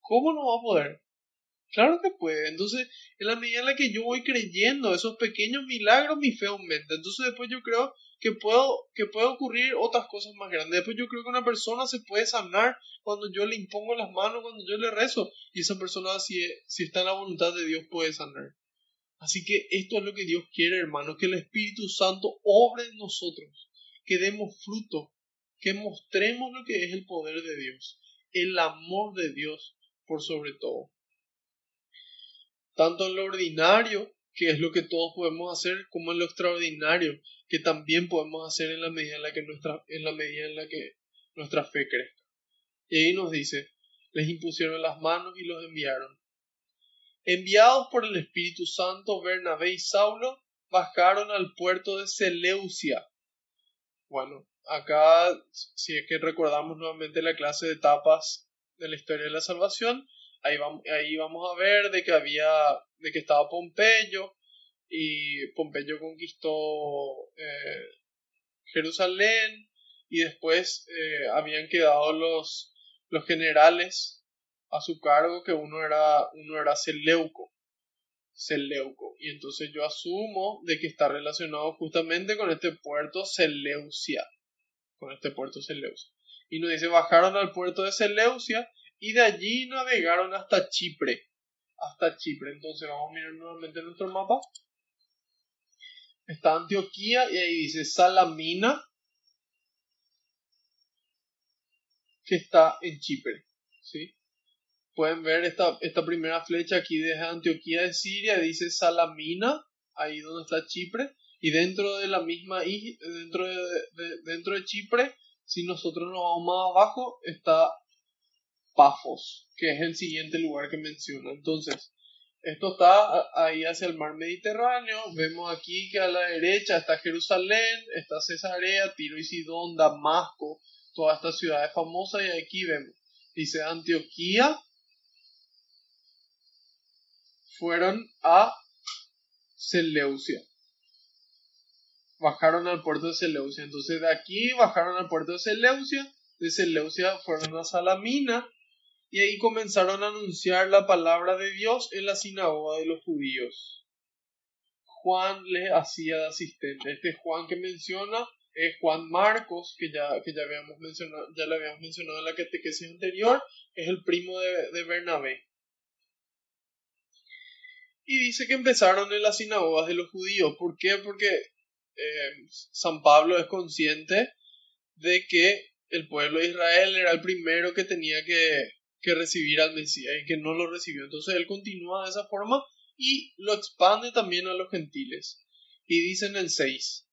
¿Cómo no va a poder? Claro que puede. Entonces, en la medida en la que yo voy creyendo esos pequeños milagros, mi fe aumenta. Entonces, después yo creo que puedo, que puede ocurrir otras cosas más grandes. Después yo creo que una persona se puede sanar cuando yo le impongo las manos, cuando yo le rezo. Y esa persona, si, si está en la voluntad de Dios, puede sanar. Así que esto es lo que Dios quiere, hermanos, que el Espíritu Santo obre en nosotros, que demos fruto, que mostremos lo que es el poder de Dios, el amor de Dios por sobre todo. Tanto en lo ordinario, que es lo que todos podemos hacer, como en lo extraordinario, que también podemos hacer en la medida en la que nuestra, en la medida en la que nuestra fe crezca. Y ahí nos dice, les impusieron las manos y los enviaron. Enviados por el Espíritu Santo, Bernabé y Saulo bajaron al puerto de Seleucia. Bueno, acá, si es que recordamos nuevamente la clase de etapas de la historia de la salvación, ahí vamos, ahí vamos a ver de que había, de que estaba Pompeyo, y Pompeyo conquistó eh, Jerusalén, y después eh, habían quedado los, los generales a su cargo que uno era, uno era Seleuco. Seleuco. Y entonces yo asumo de que está relacionado justamente con este puerto Seleucia. Con este puerto Seleucia. Y nos dice, bajaron al puerto de Seleucia y de allí navegaron hasta Chipre. Hasta Chipre. Entonces vamos a mirar nuevamente nuestro mapa. Está Antioquía y ahí dice Salamina, que está en Chipre. ¿sí? Pueden ver esta, esta primera flecha aquí desde Antioquía de Siria, dice Salamina, ahí donde está Chipre, y dentro de la misma dentro de, dentro de Chipre, si nosotros nos vamos más abajo, está Pafos, que es el siguiente lugar que menciona. Entonces, esto está ahí hacia el mar Mediterráneo. Vemos aquí que a la derecha está Jerusalén, está Cesarea, Tiro y Sidón, Damasco, todas estas ciudades famosas. Y aquí vemos, dice Antioquía, fueron a Seleucia. Bajaron al puerto de Seleucia. Entonces de aquí bajaron al puerto de Seleucia. De Seleucia fueron a Salamina. Y ahí comenzaron a anunciar la palabra de Dios en la sinagoga de los judíos. Juan le hacía de asistente. Este Juan que menciona es Juan Marcos, que ya, que ya, habíamos mencionado, ya le habíamos mencionado en la catequesis anterior, es el primo de, de Bernabé. Y dice que empezaron en las sinagogas de los judíos. ¿Por qué? Porque eh, San Pablo es consciente de que el pueblo de Israel era el primero que tenía que, que recibir al Mesías y que no lo recibió. Entonces él continúa de esa forma y lo expande también a los gentiles. Y dice en el 6,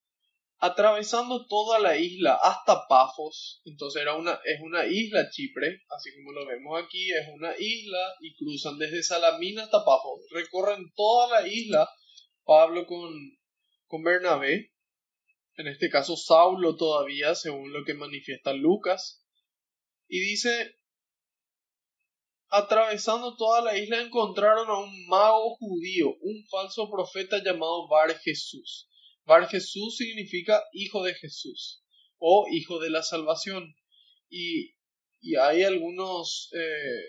atravesando toda la isla hasta Pafos. Entonces era una, es una isla Chipre, así como lo vemos aquí, es una isla y cruzan desde Salamina hasta Pafos. Recorren toda la isla Pablo con, con Bernabé, en este caso Saulo todavía, según lo que manifiesta Lucas. Y dice, atravesando toda la isla encontraron a un mago judío, un falso profeta llamado Bar Jesús Bar Jesús significa hijo de Jesús o hijo de la salvación. Y, hay algunos eh,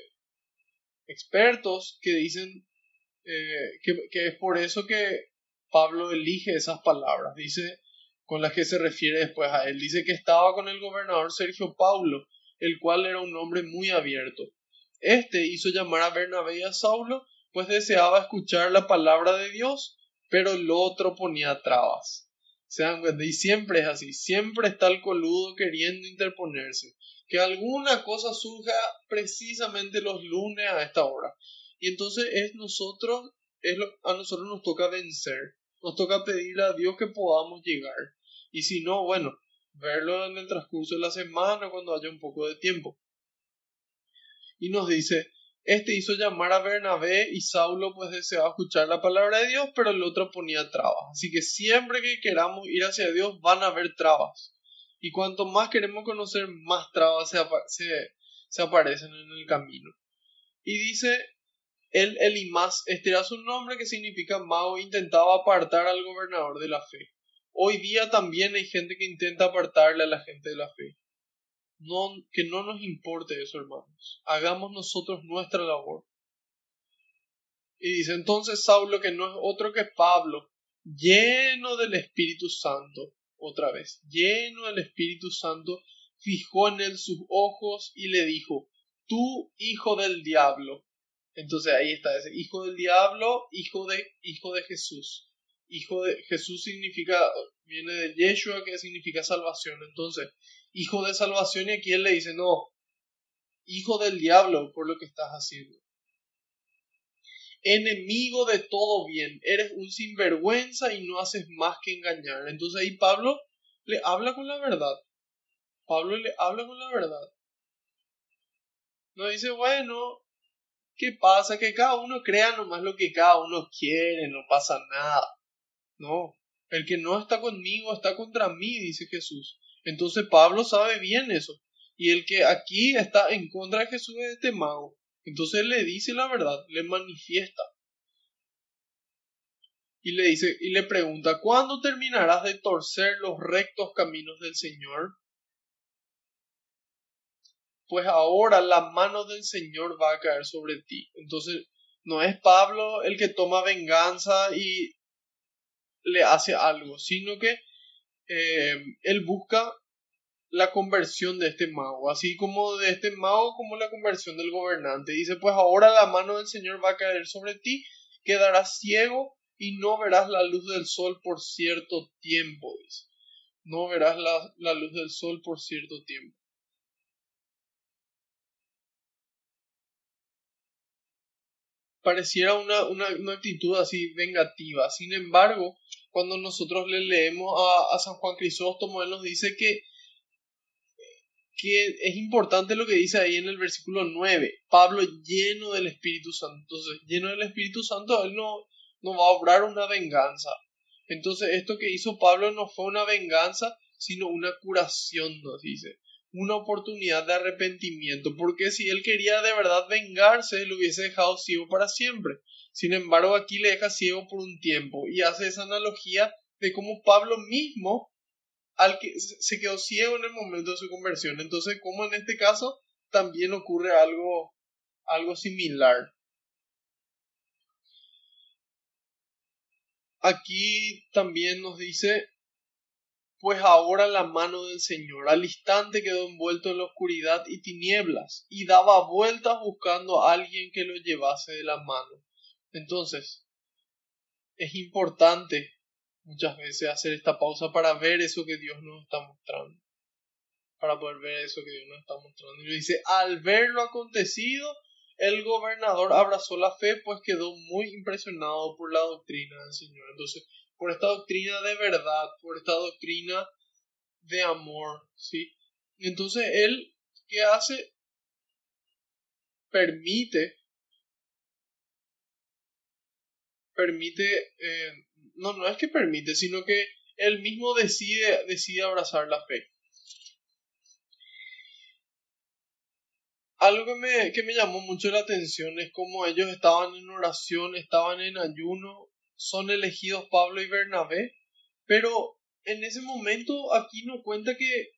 expertos que dicen eh, que, es por eso que Pablo elige esas palabras, dice con las que se refiere después a él. Dice que estaba con el gobernador Sergio Paulo, el cual era un hombre muy abierto. Este hizo llamar a Bernabé y a Saulo, pues deseaba escuchar la palabra de Dios pero el otro ponía trabas. Se dan cuenta, y siempre es así, siempre está el coludo queriendo interponerse. Que alguna cosa surja precisamente los lunes a esta hora. Y entonces es nosotros, lo, a nosotros nos toca vencer, nos toca pedirle a Dios que podamos llegar. Y si no, bueno, verlo en el transcurso de la semana cuando haya un poco de tiempo. Y nos dice, este hizo llamar a Bernabé y Saulo pues deseaba escuchar la palabra de Dios, pero el otro ponía trabas. Así que siempre que queramos ir hacia Dios van a haber trabas. Y cuanto más queremos conocer, más trabas se, aparecen en el camino. Y dice, el Elimas, este era su nombre que significa mago, intentaba apartar al gobernador de la fe. Hoy día también hay gente que intenta apartarle a la gente de la fe. Que no nos importe eso, hermanos. Hagamos nosotros nuestra labor. Y dice entonces Saulo que no es otro que Pablo, lleno del Espíritu Santo, otra vez, lleno del Espíritu Santo, fijó en él sus ojos y le dijo, tú hijo del diablo. Entonces ahí está ese hijo del diablo, hijo de, hijo de Jesús. Hijo de Jesús significa, viene de Yeshua que significa salvación. Entonces, hijo de salvación y aquí él le dice, no, hijo del diablo por lo que estás haciendo enemigo de todo bien, eres un sinvergüenza y no haces más que engañar. Entonces ahí Pablo le habla con la verdad. Pablo le habla con la verdad. No dice, bueno, ¿qué pasa? Que cada uno crea nomás lo que cada uno quiere, no pasa nada. No, el que no está conmigo está contra mí, dice Jesús. Entonces Pablo sabe bien eso. Y el que aquí está en contra de Jesús es este mago. Entonces le dice la verdad, le manifiesta. Y le dice y le pregunta, ¿cuándo terminarás de torcer los rectos caminos del Señor? Pues ahora la mano del Señor va a caer sobre ti. Entonces, no es Pablo el que toma venganza y le hace algo, sino que eh, él busca la conversión de este mago, así como de este mago como la conversión del gobernante. Dice, pues ahora la mano del Señor va a caer sobre ti, quedarás ciego y no verás la luz del sol por cierto tiempo, dice. No verás la, la luz del sol por cierto tiempo. Pareciera una, una, una actitud así vengativa. Sin embargo, cuando nosotros le leemos a, San Juan Crisóstomo, él nos dice que que es importante lo que dice ahí en el versículo 9. Pablo lleno del Espíritu Santo. Entonces, lleno del Espíritu Santo, él no, no va a obrar una venganza. Entonces, esto que hizo Pablo no fue una venganza, sino una curación, nos dice. Una oportunidad de arrepentimiento. Porque si él quería de verdad vengarse, lo hubiese dejado ciego para siempre. Sin embargo, aquí le deja ciego por un tiempo. Y hace esa analogía de cómo Pablo mismo al que se quedó ciego en el momento de su conversión. Entonces, como en este caso, también ocurre algo, algo similar. Aquí también nos dice, pues ahora la mano del Señor al instante quedó envuelto en la oscuridad y tinieblas y daba vueltas buscando a alguien que lo llevase de la mano. Entonces, es importante muchas veces hacer esta pausa para ver eso que Dios nos está mostrando. Para poder ver eso que Dios nos está mostrando. Y dice, al ver lo acontecido, el gobernador abrazó la fe, pues quedó muy impresionado por la doctrina del Señor. Entonces, por esta doctrina de verdad, por esta doctrina de amor, ¿sí? Entonces, él, ¿qué hace? Permite, permite eh, no, no es que permite, sino que él mismo decide, decide abrazar la fe. Algo que me, que me llamó mucho la atención es como ellos estaban en oración, estaban en ayuno, son elegidos Pablo y Bernabé, pero en ese momento aquí no cuenta que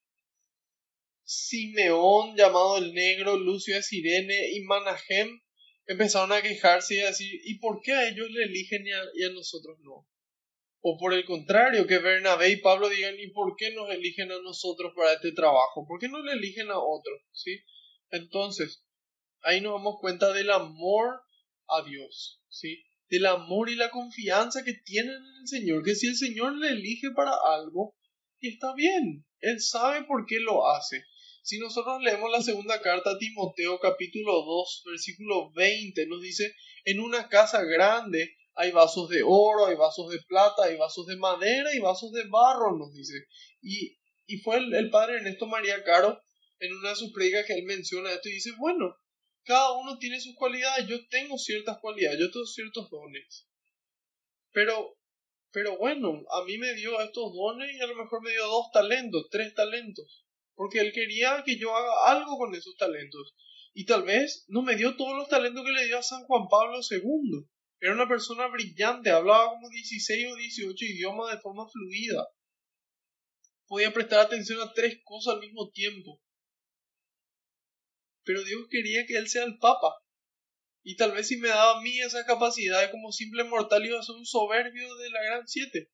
Simeón, llamado el negro, Lucio de Sirene y Manahem empezaron a quejarse y a decir, ¿y por qué a ellos le eligen y a nosotros no? O por el contrario, que Bernabé y Pablo digan, ¿y por qué nos eligen a nosotros para este trabajo? ¿Por qué no le eligen a otros? ¿Sí? Entonces, ahí nos damos cuenta del amor a Dios, ¿sí? Del amor y la confianza que tienen en el Señor, que si el Señor le elige para algo, está bien, Él sabe por qué lo hace. Si nosotros leemos la segunda carta a Timoteo capítulo 2 versículo 20, nos dice, en una casa grande hay vasos de oro, hay vasos de plata, hay vasos de madera y vasos de barro, nos dice. Y, y fue el, padre Ernesto María Caro en una de sus predicas que él menciona esto y dice, bueno, cada uno tiene sus cualidades, yo tengo ciertas cualidades, yo tengo ciertos dones. Pero, pero bueno, a mí me dio estos dones y a lo mejor me dio dos talentos, tres talentos, porque él quería que yo haga algo con esos talentos. Y tal vez no me dio todos los talentos que le dio a San Juan Pablo II era una persona brillante, hablaba como 16 o 18 idiomas de forma fluida. Podía prestar atención a tres cosas al mismo tiempo. pero Dios quería que él sea el papa. Y tal vez si me daba a mí esa capacidad como simple mortal iba a ser un soberbio de la gran siete.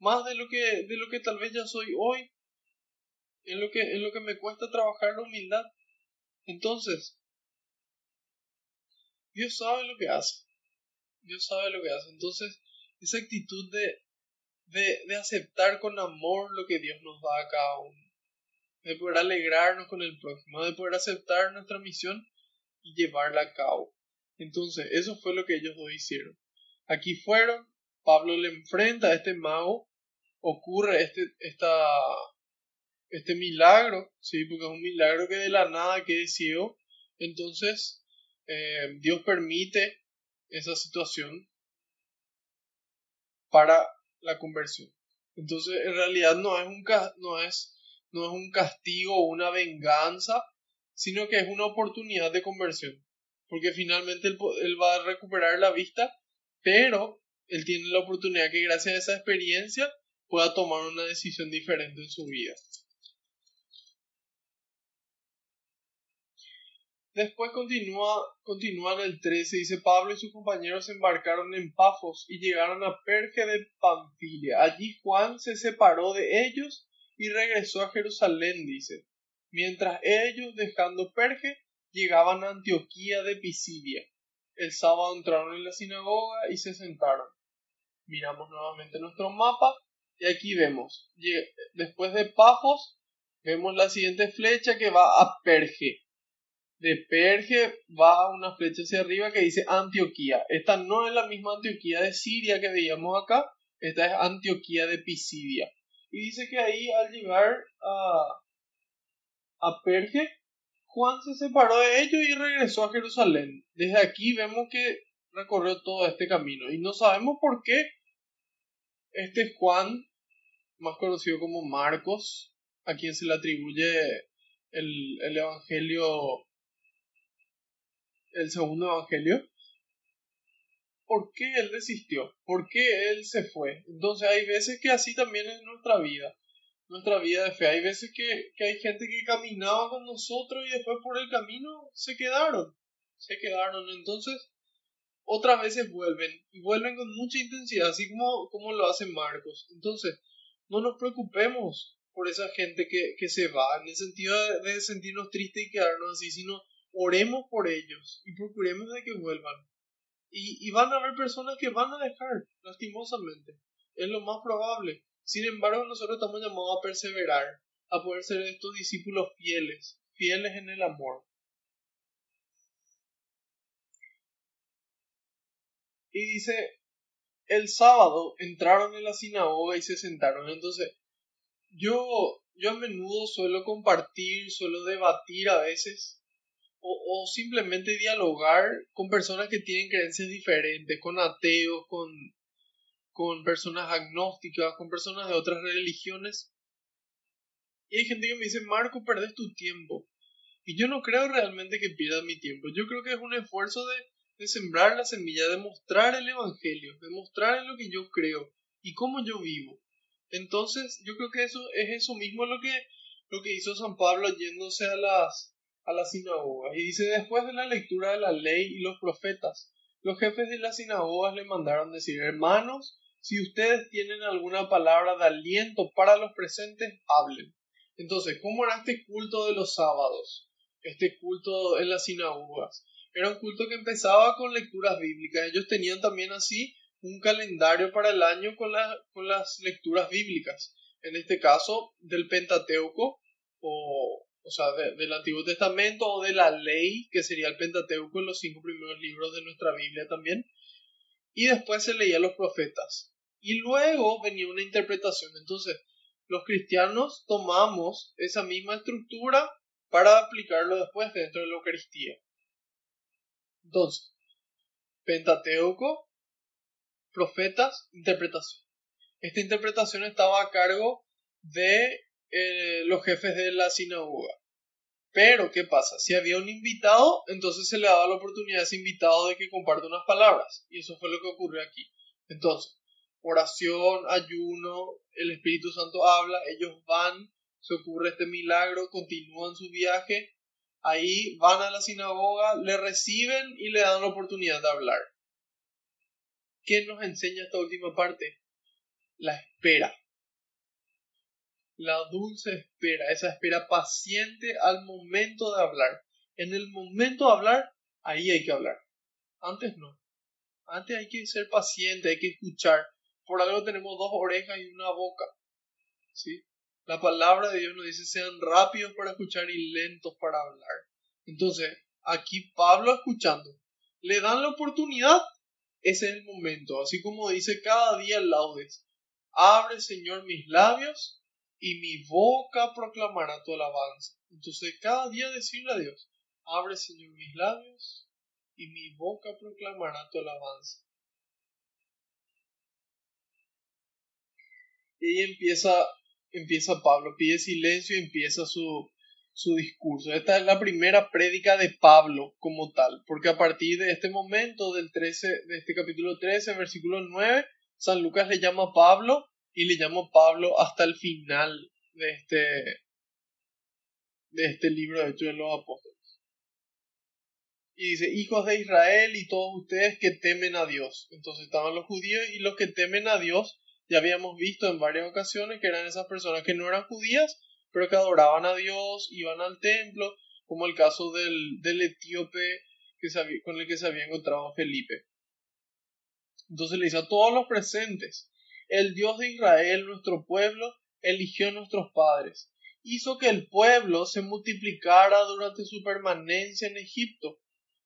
Más de lo que, de lo que tal vez ya soy hoy. En lo que, lo que me cuesta trabajar la humildad. Entonces, Dios sabe lo que hace. Dios sabe lo que hace. Entonces, esa actitud de, de, de aceptar con amor lo que Dios nos da a cada uno. De poder alegrarnos con el prójimo, de poder aceptar nuestra misión y llevarla a cabo. Entonces, eso fue lo que ellos dos hicieron. Aquí fueron, Pablo le enfrenta a este mago, ocurre este, esta, este milagro, ¿sí? porque es un milagro que de la nada quede ciego. Entonces, eh, Dios permite esa situación para la conversión. Entonces, en realidad no es un, no es, no es un castigo o una venganza, sino que es una oportunidad de conversión porque finalmente él, va a recuperar la vista, pero él tiene la oportunidad que gracias a esa experiencia pueda tomar una decisión diferente en su vida. Después continúa, continúa el 13, dice Pablo y sus compañeros embarcaron en Pafos y llegaron a Perge de Panfilia. Allí Juan se separó de ellos y regresó a Jerusalén, dice. Mientras ellos, dejando Perge, llegaban a Antioquía de Pisidia. El sábado entraron en la sinagoga y se sentaron. Miramos nuevamente nuestro mapa y aquí vemos, después de Pafos, vemos la siguiente flecha que va a Perge. De Perge va una flecha hacia arriba que dice Antioquía. Esta no es la misma Antioquía de Siria que veíamos acá, esta es Antioquía de Pisidia. Y dice que ahí al llegar a, a Perge Juan se separó de ellos y regresó a Jerusalén. Desde aquí vemos que recorrió todo este camino y no sabemos por qué este Juan, más conocido como Marcos, a quien se le atribuye el, el evangelio, el segundo evangelio, ¿por qué él desistió? ¿Por qué él se fue? Entonces hay veces que así también es nuestra vida nuestra vida de fe. Hay veces que, que hay gente que caminaba con nosotros y después por el camino se quedaron. Se quedaron. Entonces, otras veces vuelven y vuelven con mucha intensidad, así como, como lo hace Marcos. Entonces, no nos preocupemos por esa gente que, que se va, en el sentido de, sentirnos tristes y quedarnos así, sino oremos por ellos y procuremos de que vuelvan. Y, van a haber personas que van a dejar, lastimosamente. Es lo más probable. Sin embargo, nosotros estamos llamados a perseverar, a poder ser estos discípulos fieles, fieles en el amor. Y dice, el sábado entraron en la sinagoga y se sentaron. Entonces, yo, yo a menudo suelo compartir, suelo debatir a veces, o, simplemente dialogar con personas que tienen creencias diferentes, con ateos, con con personas agnósticas, con personas de otras religiones. Y hay gente que me dice, Marco, perdés tu tiempo. Y yo no creo realmente que pierdas mi tiempo. Yo creo que es un esfuerzo de, de sembrar la semilla, de mostrar el Evangelio, de mostrar en lo que yo creo y cómo yo vivo. Entonces, yo creo que eso es eso mismo lo que, lo que hizo San Pablo yéndose a las, a las sinagogas. Y dice, después de la lectura de la ley y los profetas, los jefes de las sinagogas le mandaron decir, hermanos, si ustedes tienen alguna palabra de aliento para los presentes, hablen. Entonces, ¿cómo era este culto de los sábados? Este culto en las sinagogas. Era un culto que empezaba con lecturas bíblicas. Ellos tenían también así un calendario para el año con, con las lecturas bíblicas. En este caso, del Pentateuco, o, o sea, del Antiguo Testamento o de la ley, que sería el Pentateuco en los cinco primeros libros de nuestra Biblia también. Y después se leía los profetas y luego venía una interpretación. Entonces, los cristianos tomamos esa misma estructura para aplicarlo después dentro de la Eucaristía. Entonces, Pentateuco, profetas, interpretación. Esta interpretación estaba a cargo de eh, los jefes de la sinagoga. Pero, ¿qué pasa? Si había un invitado, entonces se le daba la oportunidad a ese invitado de que comparte unas palabras. Y eso fue lo que ocurrió aquí. Entonces, oración, ayuno, el Espíritu Santo habla, ellos van, se ocurre este milagro, continúan su viaje, Ahí van a la sinagoga, le reciben y le dan la oportunidad de hablar. ¿Qué nos enseña esta última parte? La espera. La dulce espera, esa espera paciente al momento de hablar. En el momento de hablar, ahí hay que hablar. Antes no. Antes hay que ser paciente, hay que escuchar. Por algo tenemos dos orejas y una boca. ¿Sí? La palabra de Dios nos dice sean rápidos para escuchar y lentos para hablar. Entonces, aquí Pablo escuchando, le dan la oportunidad, ese es el momento. Así como dice cada día laudes, abre Señor mis labios y mi boca proclamará tu alabanza. Entonces, cada día decirle a Dios, abre Señor mis labios y mi boca proclamará tu alabanza. Y ahí empieza empieza Pablo, pide silencio y empieza su, su discurso. Esta es la primera prédica de Pablo como tal, porque a partir de este momento, del 13, de este capítulo 13, versículo 9, San Lucas le llama a Pablo y le llama a Pablo hasta el final de este, de este libro de Hechos de los Apóstoles. Y dice, hijos de Israel y todos ustedes que temen a Dios. Entonces estaban los judíos y los que temen a Dios ya habíamos visto en varias ocasiones que eran esas personas que no eran judías, pero que adoraban a Dios, iban al templo, como el caso del, del etíope que con el que se había encontrado Felipe. Entonces le dice a todos los presentes, el Dios de Israel, nuestro pueblo, eligió a nuestros padres, hizo que el pueblo se multiplicara durante su permanencia en Egipto,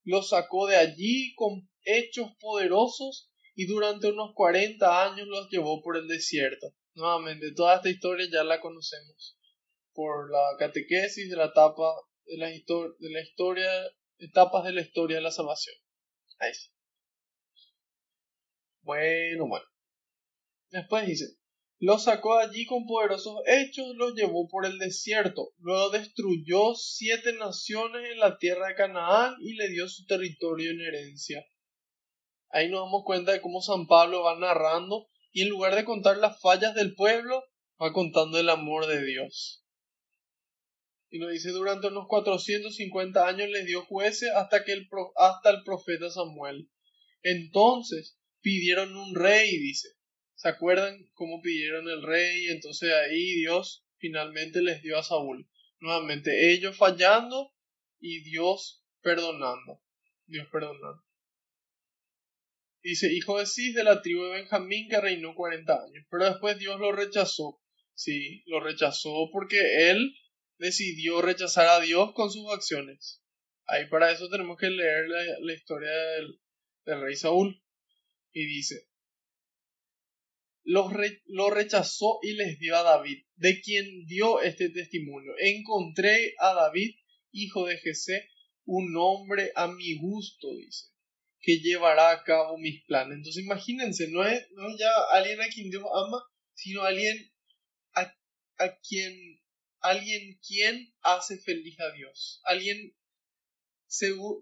los sacó de allí con hechos poderosos y durante unos 40 años los llevó por el desierto. Nuevamente, toda esta historia ya la conocemos por la catequesis de la etapa de la, de la historia, etapas de la historia de la salvación. Ahí sí. Bueno, bueno. Después dice, los sacó allí con poderosos hechos, los llevó por el desierto. Luego destruyó siete naciones en la tierra de Canaán y le dio su territorio en herencia ahí nos damos cuenta de cómo San Pablo va narrando y en lugar de contar las fallas del pueblo, va contando el amor de Dios. Y nos dice, durante unos 450 años les dio jueces hasta, que el, hasta el profeta Samuel. Entonces pidieron un rey, dice. ¿Se acuerdan cómo pidieron el rey? Entonces ahí Dios finalmente les dio a Saúl. Nuevamente ellos fallando y Dios perdonando. Dios perdonando. Dice, hijo de Cis de la tribu de Benjamín que reinó 40 años. Pero después Dios lo rechazó. Sí, lo rechazó porque él decidió rechazar a Dios con sus acciones. Ahí para eso tenemos que leer la, historia del, rey Saúl. Y dice, lo, lo rechazó y les dio a David, de quien dio este testimonio. Encontré a David, hijo de Jesé, un hombre a mi gusto, dice que llevará a cabo mis planes. Entonces imagínense, no es, no ya alguien a quien Dios ama, sino alguien a, a quien, alguien quien hace feliz a Dios, alguien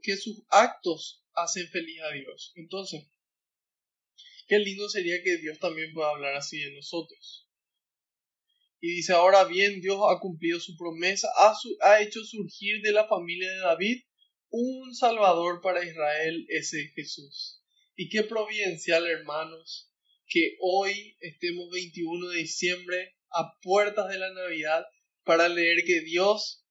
que sus actos hacen feliz a Dios. Entonces, qué lindo sería que Dios también pueda hablar así de nosotros. Y dice, ahora bien, Dios ha cumplido su promesa, ha, ha hecho surgir de la familia de David un Salvador para Israel, ese Jesús. Y qué providencial, hermanos, que hoy estemos 21 de diciembre a puertas de la Navidad para leer que Dios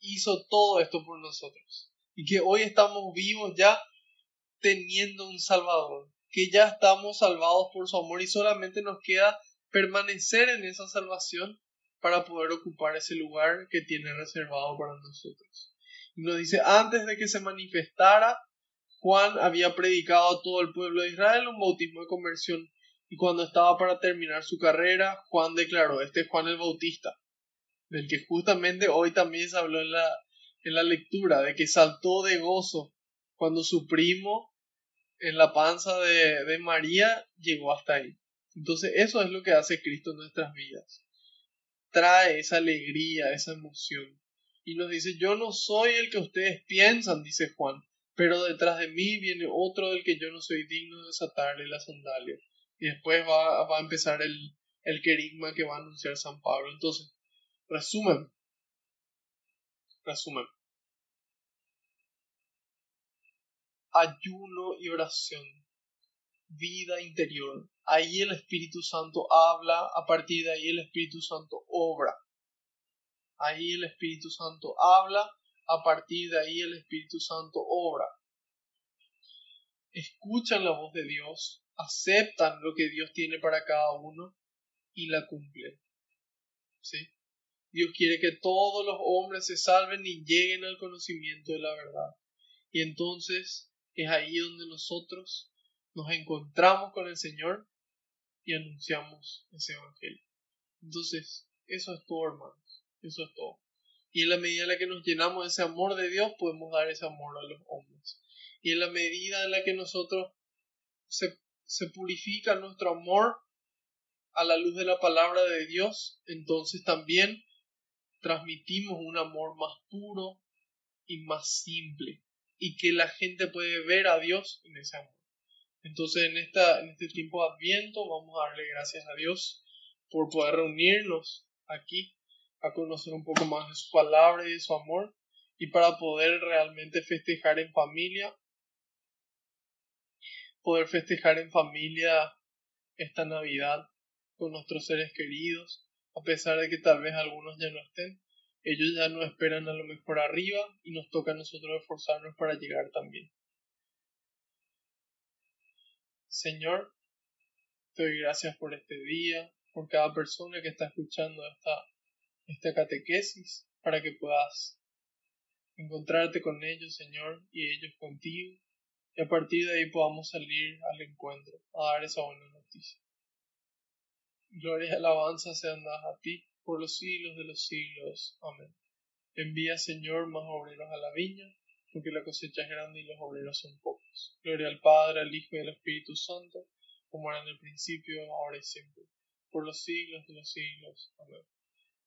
hizo todo esto por nosotros. Y que hoy estamos vivos ya teniendo un Salvador, que ya estamos salvados por su amor y solamente nos queda permanecer en esa salvación para poder ocupar ese lugar que tiene reservado para nosotros. Nos dice, antes de que se manifestara, Juan había predicado a todo el pueblo de Israel un bautismo de conversión. Y cuando estaba para terminar su carrera, Juan declaró, este es Juan el Bautista, del que justamente hoy también se habló en la, en la lectura, de que saltó de gozo cuando su primo en la panza de, de María llegó hasta ahí. Entonces eso es lo que hace Cristo en nuestras vidas. Trae esa alegría, esa emoción y nos dice, yo no soy el que ustedes piensan, dice Juan, pero detrás de mí viene otro del que yo no soy digno de desatarle la sandalia. Y después va, va a empezar el, el querigma que va a anunciar San Pablo. Entonces, resumen, resumen. Ayuno y oración, vida interior. Ahí el Espíritu Santo habla, a partir de ahí el Espíritu Santo obra. Ahí el Espíritu Santo habla, a partir de ahí el Espíritu Santo obra. Escuchan la voz de Dios, aceptan lo que Dios tiene para cada uno y la cumplen. ¿Sí? Dios quiere que todos los hombres se salven y lleguen al conocimiento de la verdad. Y entonces es ahí donde nosotros nos encontramos con el Señor y anunciamos ese Evangelio. Entonces, eso es todo, hermanos. Eso es todo. Y en la medida en la que nos llenamos de ese amor de Dios, podemos dar ese amor a los hombres. Y en la medida en la que nosotros se, se purifica nuestro amor a la luz de la palabra de Dios, entonces también transmitimos un amor más puro y más simple y que la gente puede ver a Dios en ese amor. Entonces en, esta, en este tiempo de Adviento vamos a darle gracias a Dios por poder reunirnos aquí a conocer un poco más de su palabra y de su amor y para poder realmente festejar en familia, poder festejar en familia esta Navidad con nuestros seres queridos, a pesar de que tal vez algunos ya no estén, ellos ya no esperan a lo mejor arriba y nos toca a nosotros esforzarnos para llegar también. Señor, te doy gracias por este día, por cada persona que está escuchando esta, esta catequesis, para que puedas encontrarte con ellos, Señor, y ellos contigo, y a partir de ahí podamos salir al encuentro, a dar esa buena noticia. Gloria y alabanza sean dadas a ti por los siglos de los siglos. Amén. Envía, Señor, más obreros a la viña, porque la cosecha es grande y los obreros son pocos. Gloria al Padre, al Hijo y al Espíritu Santo, como era en el principio, ahora y siempre, por los siglos de los siglos. Amén.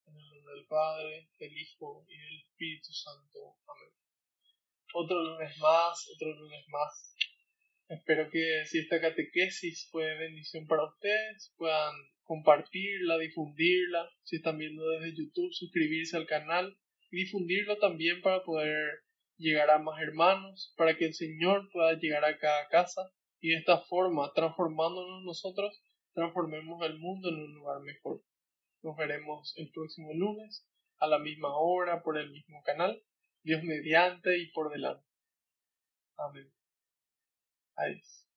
En el nombre del Padre, del Hijo y del Espíritu Santo. Amén. Otro lunes más, otro lunes más. Espero que si esta catequesis fue bendición para ustedes, puedan compartirla, difundirla, si están viendo desde YouTube, suscribirse al canal y difundirlo también para poder llegar a más hermanos, para que el Señor pueda llegar a cada casa y de esta forma, transformándonos nosotros, transformemos el mundo en un lugar mejor. Nos veremos el próximo lunes a la misma hora por el mismo canal, Dios mediante y por delante. Amén. Adiós.